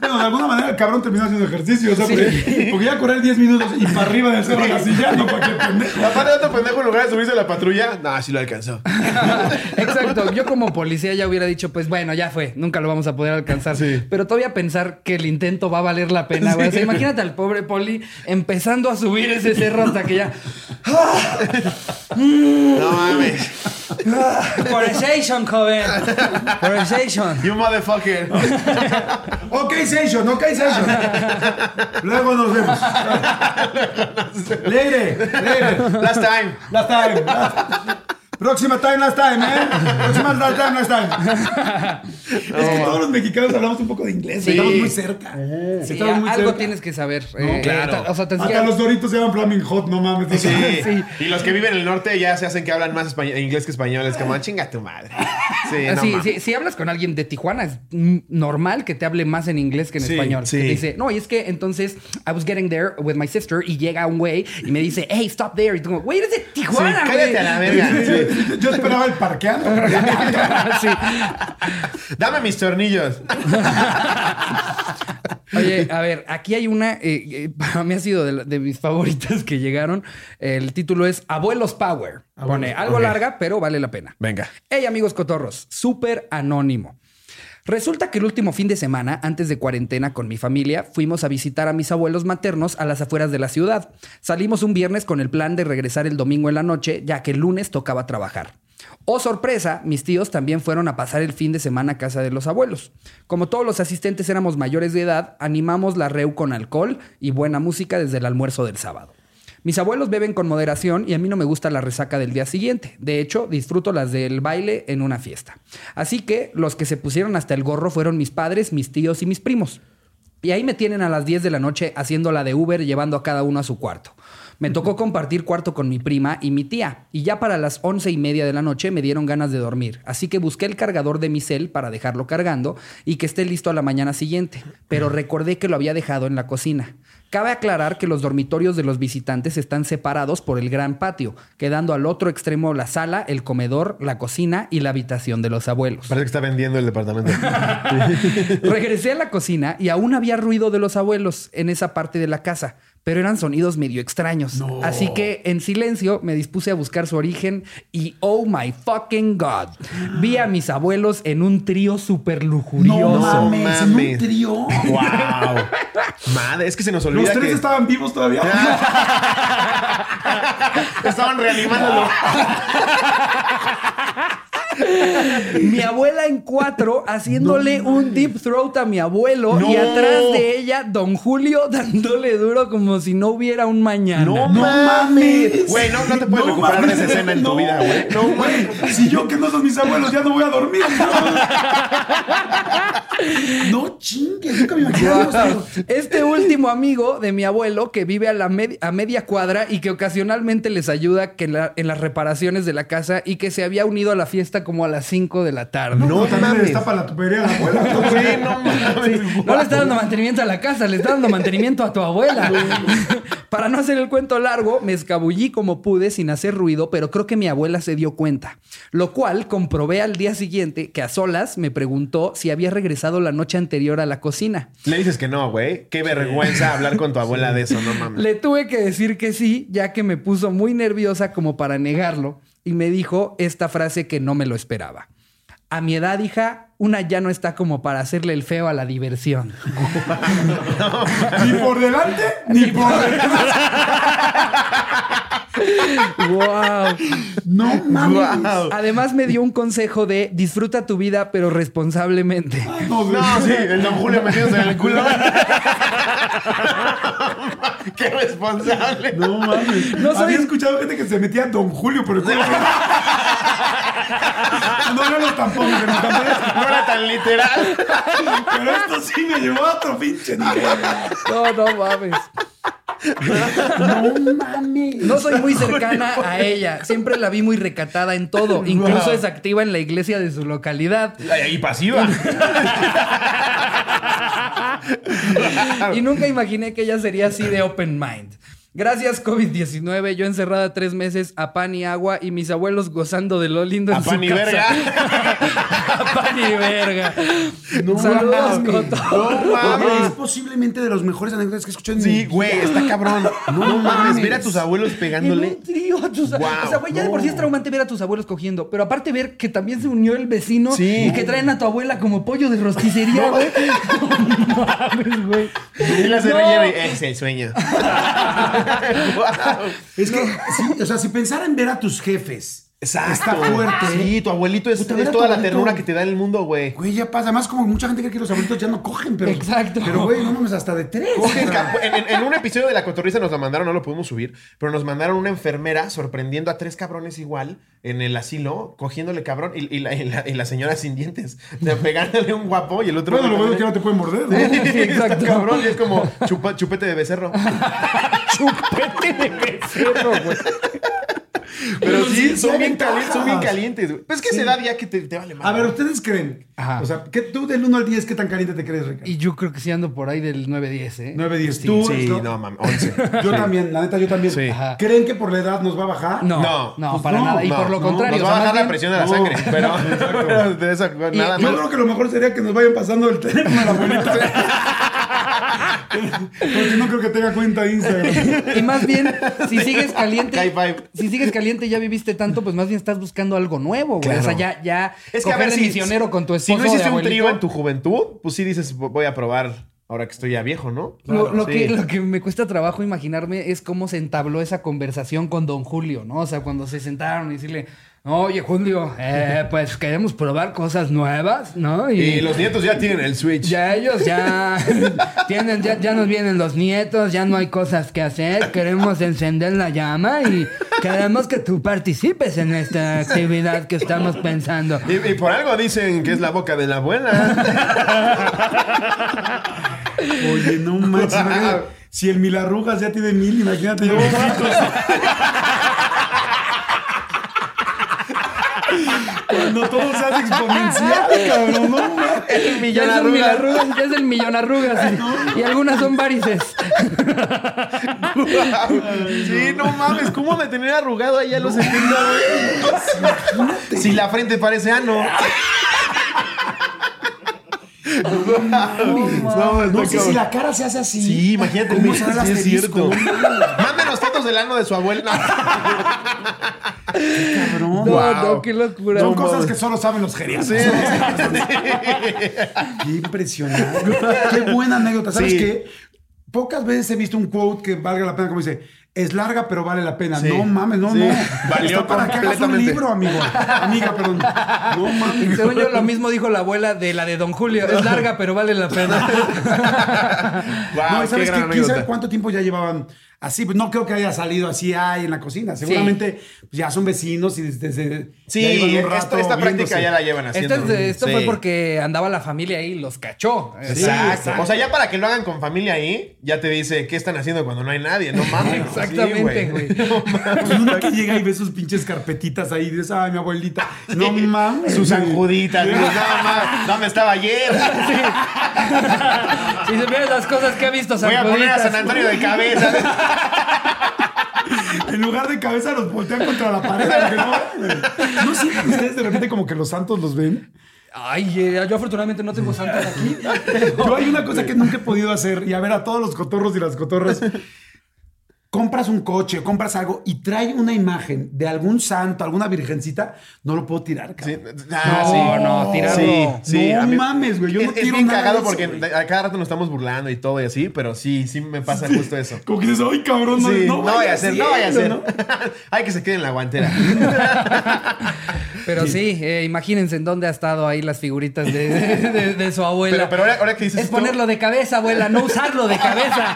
Bueno, de alguna manera el cabrón terminó haciendo ejercicio. O sea, porque, porque ya correr 10 minutos y para arriba del cerro de la silla, no para que pendejo. Aparte de otro pendejo, en lugar de subirse a la patrulla, no, sí lo alcanzó. Exacto. Yo como policía ya hubiera dicho, pues bueno, ya fue. Nunca lo vamos a poder alcanzar. Pero todavía pensar que el intento va a valer la pena, güey. O sea, imagínate al pobre poli empezando a subir ese cerro hasta que ya... No mames. Forestation, joven. Forestation. You motherfucker. Ok, Station, ok, Station. Luego nos vemos. Later, later. Last time. Last time. last- Próxima time, last time, ¿eh? Próxima last time, last time. es que todos los mexicanos hablamos un poco de inglés. Sí. Estamos muy cerca. Sí, Estamos muy algo cerca. tienes que saber. Eh, claro. o sea, te Hasta los doritos se llaman Flaming Hot, no mames. Sí. Sí. Y los que viven en el norte ya se hacen que hablan más español- inglés que español. Es como, chinga tu madre. Sí, no Sí, mames. sí, si hablas con alguien de Tijuana, es normal que te hable más en inglés que en Sí, español. sí. Que te dice, no, y es que entonces I was getting there with my sister y llega un güey y me dice, hey, stop there. Y tú como, güey, eres de Sí, Tijuana, güey. cállate a la verga. Yo esperaba el parqueando. Sí. Dame mis tornillos. Oye, a ver, aquí hay una, eh, eh, para mí ha sido de, mis favoritas que llegaron. El título es Abuelos Power. Pone algo larga, pero vale la pena. Venga. Hey amigos cotorros, súper anónimo. Resulta que el último fin de semana, antes de cuarentena con mi familia, fuimos a visitar a mis abuelos maternos a las afueras de la ciudad. Salimos un viernes con el plan de regresar el domingo en la noche, ya que el lunes tocaba trabajar. Oh sorpresa, mis tíos también fueron a pasar el fin de semana a casa de los abuelos. Como todos los asistentes éramos mayores de edad, animamos la reu con alcohol y buena música desde el almuerzo del sábado. Mis abuelos beben con moderación y a mí no me gusta la resaca del día siguiente. De hecho, disfruto las del baile en una fiesta. Así que los que se pusieron hasta el gorro fueron mis padres, mis tíos y mis primos. Y ahí me tienen a las 10 de la noche haciendo la de Uber llevando a cada uno a su cuarto. Me tocó compartir cuarto con mi prima y mi tía, y ya para las once y media de la noche me dieron ganas de dormir, así que busqué el cargador de mi cel para dejarlo cargando y que esté listo a la mañana siguiente, pero recordé que lo había dejado en la cocina. Cabe aclarar que los dormitorios de los visitantes están separados por el gran patio, quedando al otro extremo la sala, el comedor, la cocina y la habitación de los abuelos. Parece que está vendiendo el departamento. Regresé a la cocina y aún había ruido de los abuelos en esa parte de la casa, pero eran sonidos medio extraños. Así que en silencio me dispuse a buscar su origen y oh my fucking god, vi a mis abuelos en un trío súper lujurioso. No mames, en un trío. ¡Wow! Madre, es que se nos olvida Los tres que estaban vivos todavía. estaban reanimándolo. Mi abuela en cuatro haciéndole un deep throat a mi abuelo y atrás de ella Don Julio dándole duro como si no hubiera un mañana. No, No mames. mames. Güey, no, no te puedes No recuperar de mames. esa escena en tu vida, güey. No, güey. Si yo que no son mis abuelos ya no voy a dormir. No, chingues, nunca me imaginé. Este último amigo de mi abuelo que vive a, la med- a media cuadra y que ocasionalmente les ayuda que en, la- en las reparaciones de la casa y que se había unido a la fiesta como a las 5 de la tarde. No No, también le destapa la tubería la abuela. Sí, no mames. No le está dando mantenimiento a la casa, le está dando mantenimiento a tu abuela. Para no hacer el cuento largo, me escabullí como pude sin hacer ruido, pero creo que mi abuela se dio cuenta. Lo cual comprobé al día siguiente que a solas me preguntó si había regresado la noche anterior a la cocina. Le dices que no, güey. Qué vergüenza hablar con tu abuela de eso, no mames. Le tuve que decir que sí, ya que me puso muy nerviosa como para negarlo y me dijo esta frase que no me lo esperaba. A mi edad, hija, una ya no está como para hacerle el feo a la diversión. Ni por delante, ni por detrás. ¡Wow! No mames. Guau. Además me dio un consejo de disfruta tu vida, pero responsablemente. No, No, sí, el don Julio metiéndose en el culo. Qué responsable. No mames. No soy- Había escuchado gente que se metía a Don Julio por el culo. No eran los tampones, eran los tampones. Tan literal. Pero esto sí me llevó a otro pinche nivel. No, no mames. No mames. No soy muy cercana a ella. Siempre la vi muy recatada en todo. Incluso es activa en la iglesia de su localidad. Y pasiva. Y nunca imaginé que ella sería así de open mind. Gracias COVID-19, yo encerrada tres meses a pan y agua y mis abuelos gozando de lo lindo en A su pan y casa. verga. a pan y verga. No Saludos, mames. Coto. No mames. Es posiblemente de los mejores anécdotas que he escuchado en Sí, mi güey, vida. está cabrón. No, mames, ver a tus abuelos En pegándole. un trío, tus- Wow, o sea, güey, ya de por sí es traumante ver a tus abuelos cogiendo, pero aparte ver que también se unió el vecino Sí. y que traen a tu abuela como pollo de rosticería, güey. No mames, güey. Y la se No. rellena y ese el sueño. Es que, sí, o sea, si pensara en ver a tus jefes, Exacto. está fuerte. Sí, tu abuelito es, Puta, es toda la abuelito. ternura que te da el mundo, güey. Güey, ya pasa. Además, como mucha gente cree que los abuelitos ya no cogen, pero. Exacto. Pero, güey, no mames, hasta de tres. Cogen O sea, en, en- en un episodio de La Cotorrisa nos lo mandaron, no lo pudimos subir, pero nos mandaron una enfermera sorprendiendo a tres cabrones igual en el asilo, cogiéndole cabrón y, y la, y la- y la señora sin dientes, de pegándole un guapo y el otro. Bueno, lo bueno es que no te pueden morder, ¿no? Sí, está exacto. cabrón y es como chupa- chupete de becerro. Chupete de becerro, güey. Pero sí, son bien calientes, son bien calientes. güey. Pues es que se da ya que te, te vale más. A ver, ¿ustedes creen? Ajá. O sea, ¿qué, tú del 1 al 10, ¿qué tan caliente te crees, Ricardo? Y yo creo que sí ando por ahí del 9-10, ¿eh? 9, 10. Sí, ¿Tú? Sí, esto? no mames, 11. Yo también, la neta, yo también. Sí. Ajá. ¿Creen que por la edad nos va a bajar? No, No, no, pues para no, nada. Y No, por lo no, contrario, Nos va a bajar la presión de la No, sangre, pero, exacto. pero de esa Y- nada Yo más. creo que lo mejor sería que nos vayan pasando el teléfono a la abuelita. Porque no creo que tenga cuenta de Instagram. Y más bien, si sigues caliente, si sigues caliente y ya viviste tanto, pues más bien estás buscando algo nuevo, güey. O sea, ya, ya Es que a ver si misionero con tu Si esposo no hiciste un trío en tu juventud, pues sí dices, voy a probar ahora que estoy ya viejo, ¿no? Lo, lo Sí. que, lo que me cuesta trabajo imaginarme es cómo se entabló esa conversación con don Julio, ¿no? O sea, cuando se sentaron y decirle, oye, Julio, eh, pues queremos probar cosas nuevas, ¿no? Y los nietos ya tienen el Switch. Ya ellos ya tienen, ya, ya nos vienen los nietos, ya no hay cosas que hacer, queremos encender la llama y queremos que tú participes en esta actividad que estamos pensando. Y, y por algo dicen que es la boca de la abuela. Oye, no manches. Si el Milarrugas ya tiene mil, imagínate. Cuando todo se hace exponencial, cabrón, no el Ya es el milarrugas, ya es el millonarrugas y, y algunas son varices. Sí, no mames, ¿cómo de tener arrugado ahí a los 70, güey? Si la frente parece ano. No, No está sé si la cara se hace así. Sí, imagínate. ¿Cómo será sí es cierto. Mándenos fotos del ano de su abuela. Cabrón. No, Wow. no, qué locura. Son No cosas que solo saben los geriatras. Qué impresionante. Qué buena anécdota. ¿Sabes Sí. qué? Pocas veces he visto un quote que valga la pena, como dice, es larga pero vale la pena. Sí. No mames, no, Sí. no. Valió Está para que hagas un libro, amigo. Amiga, perdón. No mames. Según yo, lo mismo dijo la abuela de la de Don Julio. Es larga, pero vale la pena. Wow, no, ¿sabes qué? ¿Quién sabe cuánto tiempo ya llevaban así? Pues no creo que haya salido así ay, en la cocina. Seguramente pues, ya son vecinos y desde. desde- Sí, un esta, rato esta práctica ya la llevan haciendo. Esto, esto Sí. fue porque andaba la familia ahí y los cachó. Exacto. exacto. O sea, ya para que lo hagan con familia ahí, ya te dice qué están haciendo cuando no hay nadie. No mames. Exactamente, Sí, güey. No mames. Y uno que llega y ve sus pinches carpetitas ahí y dices, ay, mi abuelita. No mames. Sus anjuditas. dices, No mames. ¿Dónde estaba ayer? Si se ven las cosas que ha visto San Voy a poner a. San Antonio de cabeza. En lugar de cabeza los voltean contra la pared. no. ¿No sienten ustedes de repente como que los santos los ven? Ay, eh, yo afortunadamente no tengo santos aquí. Yo hay una cosa que nunca he podido hacer y a ver a todos los cotorros y las cotorras. Compras un coche, compras algo y trae una imagen de algún santo, alguna virgencita, no lo puedo tirar. Sí, cabrón. ah, No, sí. no, tirarlo. Sí, sí. No mí- mames, güey, yo es, no es tiro bien nada cagado eso, porque güey. a cada rato nos estamos burlando y todo y así, pero sí, sí me pasa justo eso. Como que dices, ay, cabrón, no, Sí, no, no vaya a ser, no vaya a ser. ¿no? Hay que se quede en la guantera. Pero sí, eh, imagínense en dónde ha estado ahí las figuritas de, de- de- de su abuela. Pero, pero ahora, ahora que dices es esto- ponerlo de cabeza, abuela, no usarlo de cabeza.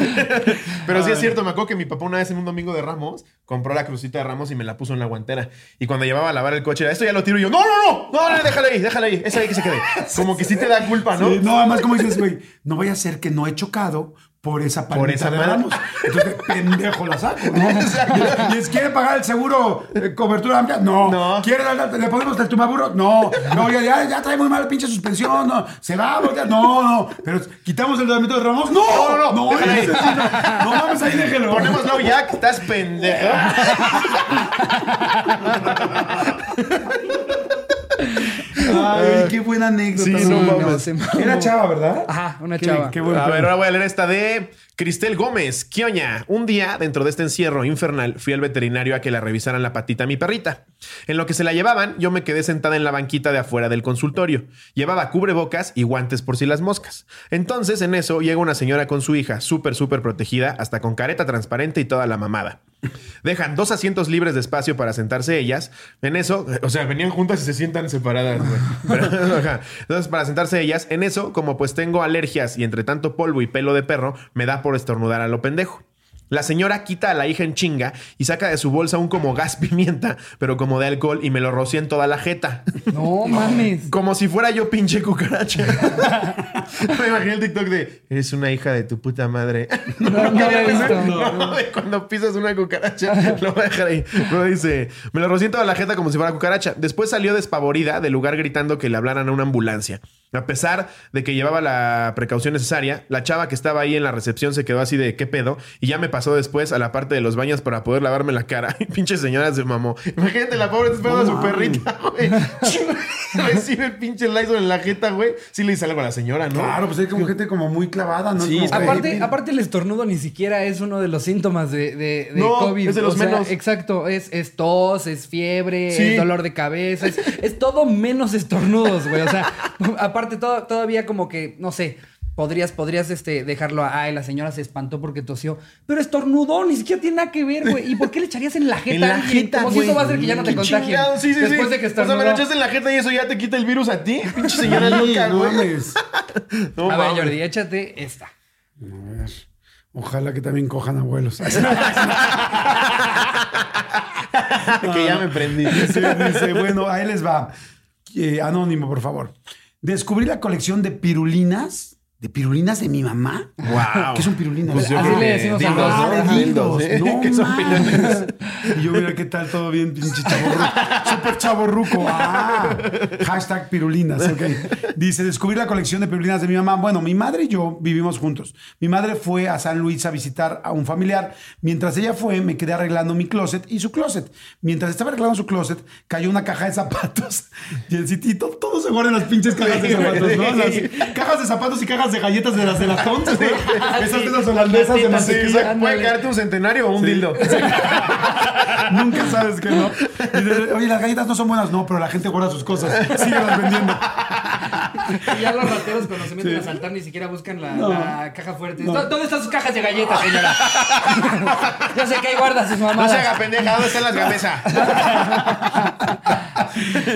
Pero sí es cierto, me acuerdo que mi papá una vez en un domingo de Ramos compró la crucita de Ramos y me la puso en la guantera. Y cuando llevaba a lavar el coche, era esto ya lo tiro y yo, no, no, no, no, no, déjale ahí, déjale ahí, esa ahí que se quede. Como que sí te da culpa, ¿no? Sí, no, además, como dices, güey, no vaya a ser que no he chocado por esa palmita Por esa de. Ramos. Entonces, pendejo la saco, ¿no? Y ¿quiere pagar el seguro eh, cobertura amplia? No. No. ¿Quiere le ponemos el tumaburro? No. No, ya, ya, ya trae muy mal pinche suspensión. No. Se va a voltear. No, no. Pero quitamos el tratamiento de Ramos. No, No, no, no, ahí. sí, no, no mames, ahí déjelo. Ponemos no Jack, estás pendejo. Ay, qué buena anécdota. Sí, no mames. Era chava, ¿verdad? Ajá, una Qué- chava. Qué. A ver, ahora voy a leer esta de Cristel Gómez. Kioña. Un día, dentro de este encierro infernal, fui al veterinario a que le revisaran la patita a mi perrita. En lo que se la llevaban, yo me quedé sentada en la banquita de afuera del consultorio. Llevaba cubrebocas y guantes por si las moscas. Entonces, en eso, llega una señora con su hija, súper, súper protegida, hasta con careta transparente y toda la mamada. Dejan dos asientos libres de espacio para sentarse ellas. En eso, o sea, venían juntas y se sientan separadas. Entonces, para sentarse ellas, en eso, como pues tengo alergias y entre tanto polvo y pelo de perro, me da por estornudar a lo pendejo. La señora quita a la hija en chinga y saca de su bolsa un como gas pimienta, pero como de alcohol, y me lo rocía en toda la jeta. No mames. Como si fuera yo pinche cucaracha. me imaginé el TikTok de eres una hija de tu puta madre. No, no visto. No, cuando pisas una cucaracha, lo voy a dejar ahí. No dice, me lo rocié en toda la jeta como si fuera cucaracha. Después salió despavorida del lugar gritando que le hablaran a una ambulancia. A pesar de que llevaba la precaución necesaria, la chava que estaba ahí en la recepción se quedó así de qué pedo y ya me pasó después a la parte de los baños para poder lavarme la cara. Y pinche señora se mamó. Imagínate la pobre esperando a su perrita, güey. Recibe el pinche Lysol en la jeta, güey. Sí le dice algo a la señora, ¿no? Claro, pues hay como gente como muy clavada, ¿no? Sí, que- Aparte, aparte el estornudo ni siquiera es uno de los síntomas de, de- de No, COVID. es de los O sea, menos. Exacto, es, es tos, es fiebre, Sí. es dolor de cabeza, es, es todo menos estornudos, güey. O sea, aparte todo, todavía como que, no sé, podrías, podrías este, dejarlo a, ay, la señora se espantó porque tosió, pero estornudó, ni siquiera tiene nada que ver, güey. ¿Y por qué le echarías en la jeta? En la jeta, Como si eso va a hacer que ya no te contagien. sí, sí, Después sí. de que O sea, me estornudó. lo echaste en la jeta y eso ya te quita el virus a ti. Pinche señora Sí, loca, no güey. mames. No a ver, mames. Jordi, échate esta. A ver. Ojalá que también cojan abuelos. que ya me prendí. Dice, dice, bueno, ahí les va. Eh, anónimo, por favor. Descubrí la colección de pirulinas ¿De pirulinas de mi mamá? Wow. ¿Qué son pirulinas? Pues yo Así le decimos a los-. Ah, Dildos. ¿eh? No ¿Qué son pirulinas? Y yo, mira, ¿qué tal? Todo bien, pinche chaborruco. Súper chaborruco. Ah, hashtag pirulinas, ok. Dice, descubrir la colección de pirulinas de mi mamá. Bueno, mi madre y yo vivimos juntos. Mi madre fue a San Luis a visitar a un familiar. Mientras ella fue, me quedé arreglando mi closet y su closet. Mientras estaba arreglando su closet, cayó una caja de zapatos. Y el sitito, todo se guarda en las pinches cajas de zapatos, ¿no? Las cajas de zapatos y cajas de galletas de las de las güey. Esas de las holandesas de exacto. Puede caerte un centenario o un dildo. Nunca sabes que no. Y dice, Oye, las galletas no son buenas. No, pero la gente guarda sus cosas. Síguelas vendiendo. Y ya los rateros cuando se meten a saltar ni siquiera buscan la, No. la caja fuerte. No. ¿Dó- ¿Dónde están sus cajas de galletas, señora? Yo sé que ahí guarda sus No mamadas. se haga pendeja, ¿dónde están las gamesas?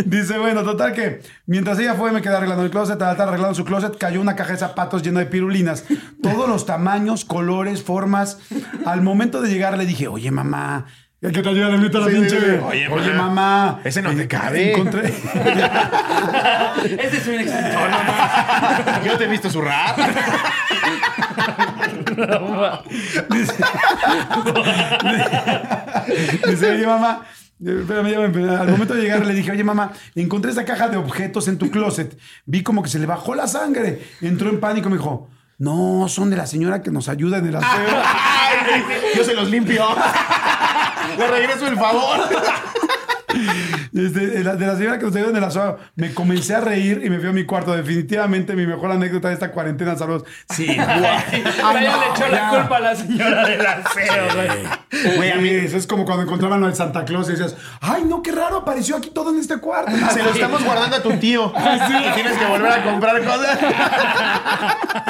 Dice, bueno, total que mientras ella fue, me quedé arreglando el closet, arreglando su closet, cayó una caja de zapatos llena de pirulinas. Todos los tamaños, colores, formas. Al momento de llegar le dije, oye, mamá. ¿Qué tal llega la neta la Sí, pinche? sí, sí. Oye, Oye, mamá, mamá. ese no te cabe. Encontré. Este es un extentor, mamá. Yo te he visto zurrar. Dice, oye, mamá. Espérame, ya me empe- al momento de llegar le dije, oye mamá, encontré esta caja de objetos en tu closet. Vi como que se le bajó la sangre. Entró en pánico y me dijo, no, son de la señora que nos ayuda en el aseo. Yo se los limpio. Le regreso el favor. Este, de, la, de la señora que nos ayuda en el aseo. Me comencé a reír y me fui a mi cuarto. Definitivamente mi mejor anécdota de esta cuarentena. Saludos. Sí, Pero ella le echó la culpa a la señora del aseo, güey. Güey, a mí eso es como cuando encontraban al Santa Claus y decías, ay, no, qué raro, apareció aquí todo en este cuarto. Se lo estamos guardando a tu tío. Y tienes que volver a comprar cosas.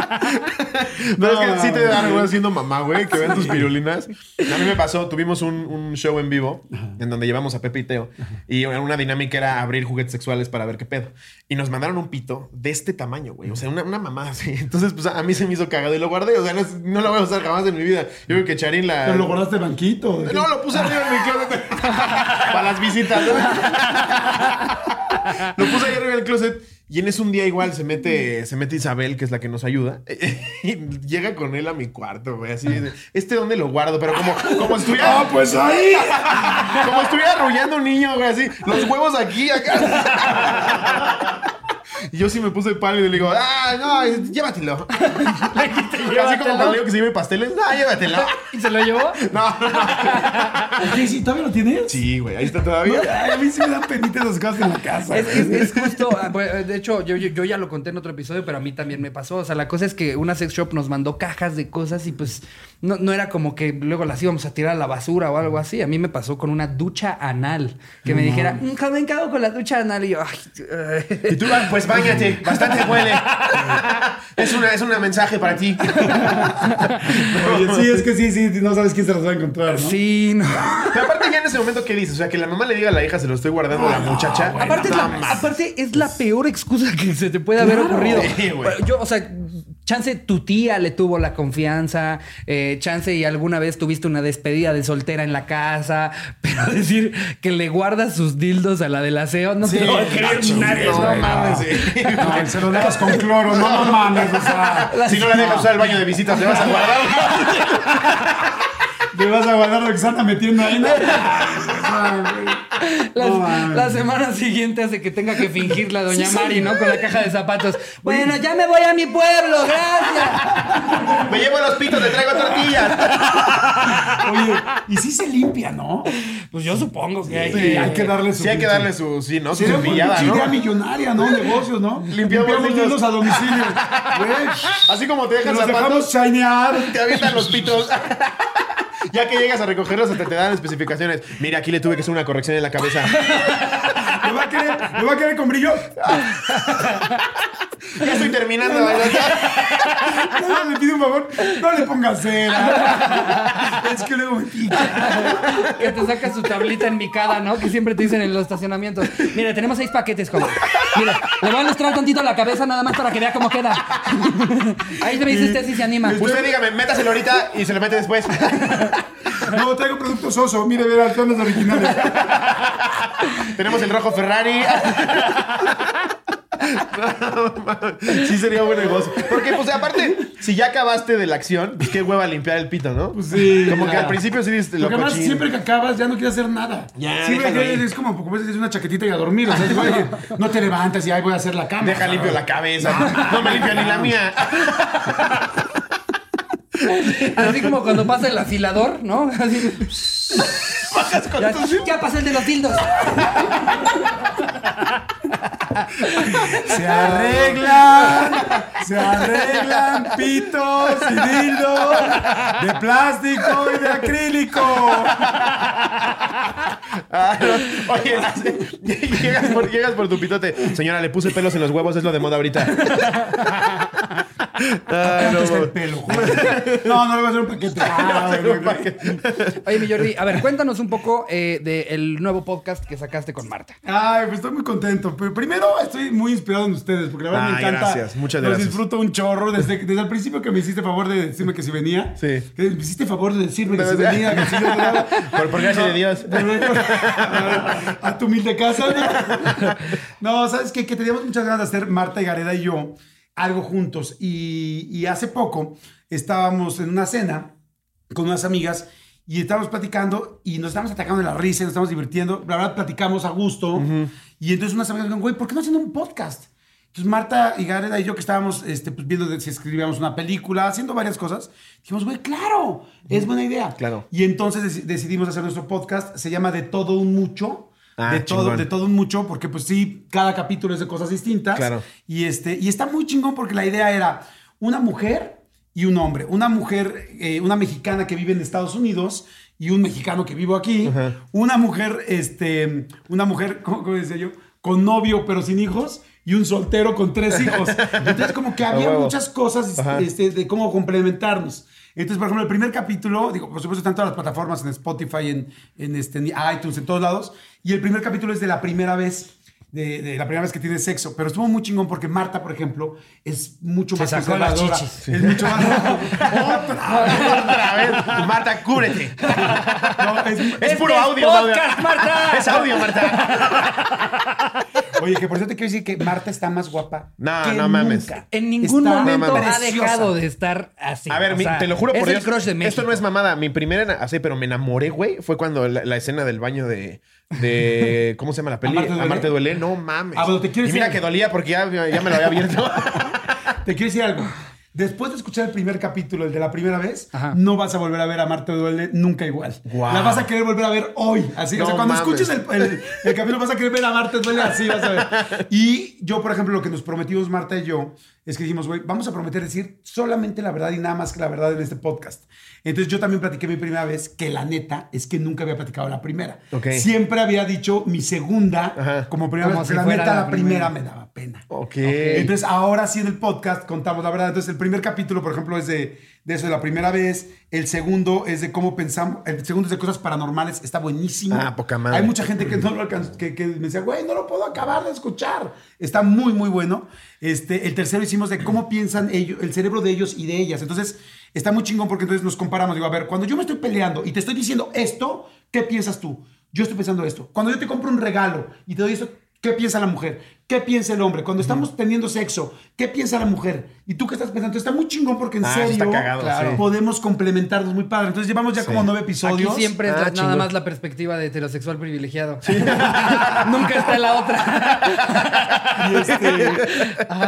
No, es que sí te da vergüenza siendo mamá, güey, que vean tus pirulinas. A mí me pasó, tuvimos un, un show en vivo en donde llevamos a Pepe y Teo. Y una dinámica era abrir juguetes sexuales para ver qué pedo. Y nos mandaron un pito de este tamaño, güey. O sea, una, una mamá así. Entonces, pues a mí se me hizo cagado y lo guardé. O sea, no, es- no lo voy a usar jamás en mi vida. Yo creo que Charín la. Pero lo guardaste banquito. No, lo puse arriba en mi closet. Para las visitas. ¿no? Lo puse ahí arriba del closet. Y en ese un día igual se mete, se mete Isabel, que es la que nos ayuda. Y llega con él a mi cuarto, güey. Así de, ¿este dónde lo guardo? Pero como, como estuviera. Ah, pues ahí. Como estuviera arrullando un niño, güey. Así, los huevos aquí, acá. Y yo sí me puse pálido y le digo, ah, no, llévatelo. Así como cuando le digo que se lleve pasteles, no, llévatelo. ¿Y se lo llevó? No, no, no. ¿Qué, sí, ¿Todavía lo tienes? Sí, güey, ahí está todavía. Ay, a mí sí me dan penita esas cosas en la casa. Es, es- es justo, ah, bueno, de hecho, yo, yo, yo ya lo conté en otro episodio, pero a mí también me pasó. O sea, la cosa es que una sex shop nos mandó cajas de cosas y pues no, no era como que luego las íbamos a tirar a la basura o algo así. A mí me pasó con una ducha anal. Que me dijera, "Mm, joven, ¿qué hago con la ducha anal? Y yo, ay, ay". Y tú, "Ah, pues bañate, bastante huele. Es una, es un mensaje para ti. Oye, sí, es que sí, sí, no sabes quién se las va a encontrar, ¿no? Sí, no. Pero aparte ya en ese momento, ¿qué dices? O sea, que la mamá le diga a la hija, se lo estoy guardando a la muchacha. Aparte, es la, mames. aparte es la peor excusa que se te puede haber Claro. ocurrido. Sí, güey. Yo, o sea, chance tu tía le tuvo la confianza, eh, chance y alguna vez tuviste una despedida de soltera en la casa, pero decir que le guardas sus dildos a la del aseo no te lo va a creer gacho, nadie. no mames, sí. No, se lo dejas con cloro, no, no mames, o sea, Si no la dejas usar el baño de visitas, ¿le vas a guardar? te vas a guardar lo que se anda metiendo ahí, ¿no? La, No mames. la semana siguiente hace que tenga que fingir la doña Mari, ¿no? Con la caja de zapatos. Bueno, ya me voy a mi pueblo, gracias. Me llevo los pitos, te traigo tortillas. Oye, y sí se limpia, ¿no? Pues yo supongo que hay Sí, que... hay que darle su Sí, hay que darle su, sí, ¿no? Su cepillada, pinche idea ¿no? millonaria, ¿no? Negocios, ¿no? Limpiamos dildos a domicilio. Así como te dejan nos dejamos zapatos, shinear. te avientan los pitos. Ya que llegas a recogerlos, hasta te dan especificaciones. Mira, aquí le tuve que hacer una corrección en la cabeza. ¿Me va a querer, me va a querer con brillo? Ya estoy terminando. ¿verdad? No, me pide un favor, no le pongas cera. Es que luego me pica. Que te saca su tablita en micada, ¿no? Que siempre te dicen en los estacionamientos. Mire, tenemos seis paquetes, joven. Mire, le voy a ilustrar tantito la cabeza nada más para que vea cómo queda. Ahí me dice usted si se anima. Usted dígame, métaselo ahorita y se lo mete después. No, traigo productos oso. Mire, verá, son los originales. Tenemos el rojo Ferrari. sí sería buen negocio. Porque, pues, aparte, si ya acabaste de la acción, pues qué hueva limpiar el pito, ¿no? Pues sí, Como que al principio sí dices, lo Porque además siempre que acabas ya no quieres hacer nada. Ya, siempre que es como, como es una chaquetita y a dormir. O sea, es, güey, no te levantas y ahí voy a hacer la cama. Deja limpio la cabeza. No me limpia ni la mía. Así como cuando pasa el afilador, ¿no? Así. Ya, ya pasó el de los dildos. Se arreglan, se arreglan pitos y dildos de plástico y de acrílico. Ah, no. Oye, llegas por, llegas por tu pitote. Señora, le puse pelos en los huevos, es lo de moda ahorita. Ay, ¿Cuánto está el no, pelo? No, no le voy a hacer un paquete. Ah. Oye, mi Jordi, a ver, cuéntanos un poco eh, del nuevo podcast que sacaste con Marta. Ay, pues estoy muy contento. Pero primero estoy muy inspirado en ustedes, porque la verdad me encanta. gracias, muchas Los gracias. disfruto un chorro. Desde, desde el principio que me hiciste favor de decirme que si venía. Sí. Que me hiciste favor de decirme que No, si venía, que si venía. Por, por gracia de Dios. A tu humilde casa. No, No, ¿sabes qué? Que teníamos muchas ganas de hacer Marta y Gareda y yo algo juntos. Y, y hace poco estábamos en una cena con unas amigas y estábamos platicando y nos estábamos atacando de la risa, nos estábamos divirtiendo. La verdad, platicamos a gusto. Y entonces unas amigas dijeron, güey, ¿por qué no haciendo un podcast? Entonces Marta y Gareda y yo que estábamos este, pues, viendo de si escribíamos una película, haciendo varias cosas, dijimos, güey, claro, es buena idea. Claro. Y entonces deci- decidimos hacer nuestro podcast, se llama De Todo Un Mucho. Ah, de, todo, chingón. de todo un mucho, porque pues sí, cada capítulo es de cosas distintas. Claro. Y, este, y está muy chingón porque la idea era una mujer y un hombre. Una mujer, eh, una mexicana que vive en Estados Unidos y un mexicano que vivo aquí. Una mujer, este, una mujer, ¿cómo, cómo decía yo? Con novio pero sin hijos y un soltero con tres hijos. Entonces como que había muchas cosas este, de cómo complementarnos. Entonces, por ejemplo, el primer capítulo, digo, por supuesto, están todas las plataformas, en Spotify, en, en, este, en iTunes, en todos lados. Y el primer capítulo es de la primera vez, de, de la primera vez que tiene sexo. Pero estuvo muy chingón porque Marta, por ejemplo, es mucho Se más sacó las chichis. Es mucho más. ¡Otra! Otra vez. Marta, cúbrete. No, es- Es puro es audio, podcast, audio. Marta. Es audio, Marta. Oye, que por eso te quiero decir que Marta está más guapa. No, que no mames. nunca. En ningún Está momento no ha dejado de estar así. A ver, O mi- sea, te lo juro por es Dios. el crush de México. Esto no es mamada. Mi primera, así, pero me enamoré, güey. Fue cuando la, la escena del baño de, de. ¿Cómo se llama la peli? Amarte duele. Amarte duele. No mames. Ah, te quiero y mira decir- que dolía porque ya, ya me lo había abierto. Te quiero decir algo. Después de escuchar el primer capítulo, el de la primera vez, Ajá. no vas a volver a ver a Marte Duele nunca igual. Guau. La vas a querer volver a ver hoy. Así, o No sea, cuando mames. escuches el, el- el capítulo vas a querer ver a Marte Duele así, vas a ver. Y yo, por ejemplo, lo que nos prometimos Marta y yo es que dijimos, güey, vamos a prometer decir solamente la verdad y nada más que la verdad en este podcast. Entonces yo también platiqué mi primera vez, que la neta es que nunca había platicado la primera. Ok. Siempre había dicho mi segunda Ajá. como primera Como vez, si pero la neta la primera primera. me daba pena. ok. Entonces, ahora sí en el podcast contamos la verdad. Entonces, el primer capítulo, por ejemplo, es de, de eso de la primera vez. El segundo es de cómo pensamos. El segundo es de cosas paranormales. Está buenísimo. Ah, poca madre. Hay mucha gente que no lo alcanzó, que, que me decía, güey, no lo puedo acabar de escuchar. Está muy, muy bueno. Este, el tercero hicimos de cómo piensan ellos, el cerebro de ellos y de ellas. Entonces, está muy chingón porque entonces nos comparamos. Digo, a ver, cuando yo me estoy peleando y te estoy diciendo esto, ¿qué piensas tú? Yo estoy pensando esto. Cuando yo te compro un regalo y te doy esto, ¿qué piensa la mujer? ¿Qué piensa el hombre? Cuando estamos teniendo sexo, ¿qué piensa la mujer? ¿Y tú qué estás pensando? Está muy chingón porque en Ah, serio está cagado, claro, sí. podemos complementarnos muy padre. Entonces llevamos ya como nueve Aquí episodios. siempre es Ah, la- nada más la perspectiva de heterosexual privilegiado. Nunca está la otra. Y, este,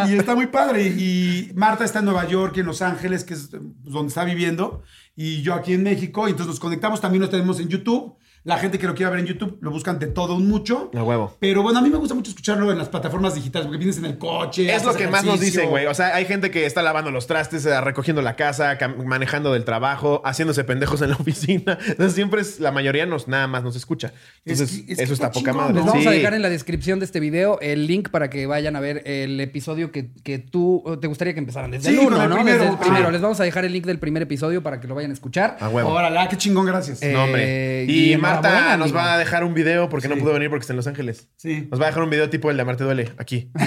y está muy padre. Y Marta está en Nueva York y en Los Ángeles, que es pues, donde está viviendo. Y yo aquí en México. Y entonces nos conectamos. También nos tenemos en YouTube. La gente que lo quiera ver en YouTube lo buscan de todo un mucho. A huevo. Pero bueno, a mí me gusta mucho escucharlo en las plataformas digitales porque vienes en el coche. Es lo que más nos dicen, güey. O sea, hay gente que está lavando los trastes, eh, recogiendo la casa, manejando del trabajo, haciéndose pendejos en la oficina. Entonces, siempre es, la mayoría nos, nada más nos escucha. Es Entonces, que- es que eso está poca chingón, madre. Les vamos a dejar en la descripción de este video el link para que vayan a ver el episodio que, que tú te gustaría que empezaran desde Sí, el con 1, el ¿no? primero. Desde el primero. Ah. Les vamos a dejar el link del primer episodio para que lo vayan a escuchar. A huevo. Órale, ah, qué chingón, gracias. Eh, No, hombre. y Y, Marta enhorabuena, nos amigo. va a dejar un video porque no pudo venir porque está en Los Ángeles. Sí. Nos va a dejar un video tipo el de Amarte Duele, aquí.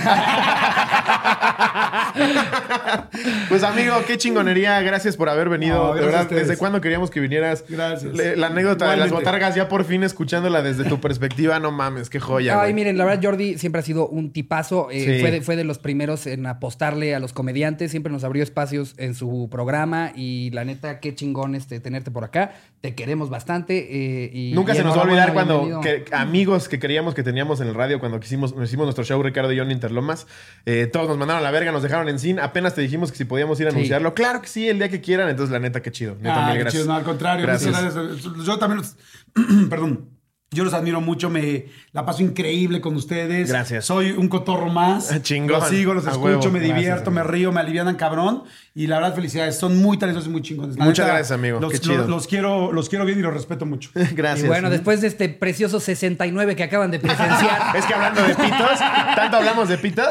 Pues amigo, qué chingonería. Gracias por haber venido. No, de verdad. ¿desde cuándo queríamos que vinieras? Gracias. Le- la anécdota de las botargas, ya por fin escuchándola desde tu perspectiva, no mames, qué joya. Ay, miren, la verdad, Jordi siempre ha sido un tipazo. eh, Sí. fue, de, fue de los primeros en apostarle a los comediantes. Siempre nos abrió espacios en su programa. Y la neta, qué chingón este, tenerte por acá. Te queremos bastante. eh, y, Nunca y se nos va a olvidar cuando que- amigos que creíamos que teníamos en el radio cuando quisimos, nos hicimos nuestro show Ricardo y yo en Interlomas, eh, todos nos mandaron a la verga, nos dejaron en sin, apenas te dijimos que si podíamos ir a Sí. anunciarlo. Claro que sí, el día que quieran, entonces la neta, qué chido. Neta, Ah, mil qué gracias. chido, no, al contrario. Gracias. gracias. Yo también los. perdón. Yo los admiro mucho, me la paso increíble con ustedes. Gracias. Soy un cotorro más. Chingón. Los sigo, los A escucho, huevo. me Gracias, divierto, me río, me alivianan cabrón. Y la verdad, felicidades. Son muy talentosos y muy chingones. La Muchas gracias, amigo. Los, Qué chido. los- los quiero, los quiero bien y los respeto mucho. Gracias. Y bueno, después de este precioso 69 que acaban de presenciar. Es que hablando de pitos, tanto hablamos de pitos.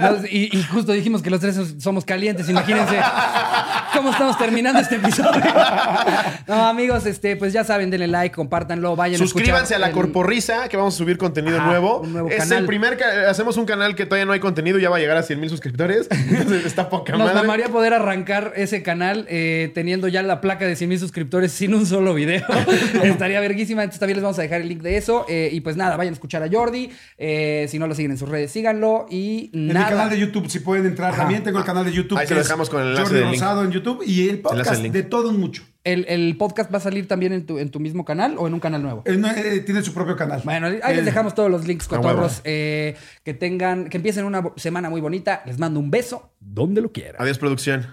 Los- y, y justo dijimos que los tres somos calientes. Imagínense cómo estamos terminando este episodio. No, amigos, este, pues ya saben, denle like, compártanlo, vayan Suscríbanse a la el- Corporrisa, que vamos a subir contenido Ajá, nuevo. un nuevo es canal. el primer hacemos un canal que todavía no hay contenido, ya va a llegar a 100 mil suscriptores. Está poca Nos madre. mamaría poder arrancar ese canal eh, teniendo ya la placa de 100 mil suscriptores sin un solo video. Estaría verguísima. Entonces también les vamos a dejar el link de eso. Eh, y pues nada, vayan a escuchar a Jordi. Eh, si no lo siguen en sus redes, síganlo. Y En nada. mi canal de YouTube, si pueden entrar, también tengo el canal de YouTube. Ahí se lo dejamos con el enlace Jordi del link. Rosado en YouTube y el podcast link. de todo un mucho. ¿El, el podcast va a salir también en tu, en tu mismo canal o en un canal nuevo? No- eh, tiene su propio canal. Bueno, ahí Eh, les dejamos todos los links, cotorros. eh, que tengan, que empiecen una semana muy bonita. Les mando un beso donde lo quieran. Adiós, producción.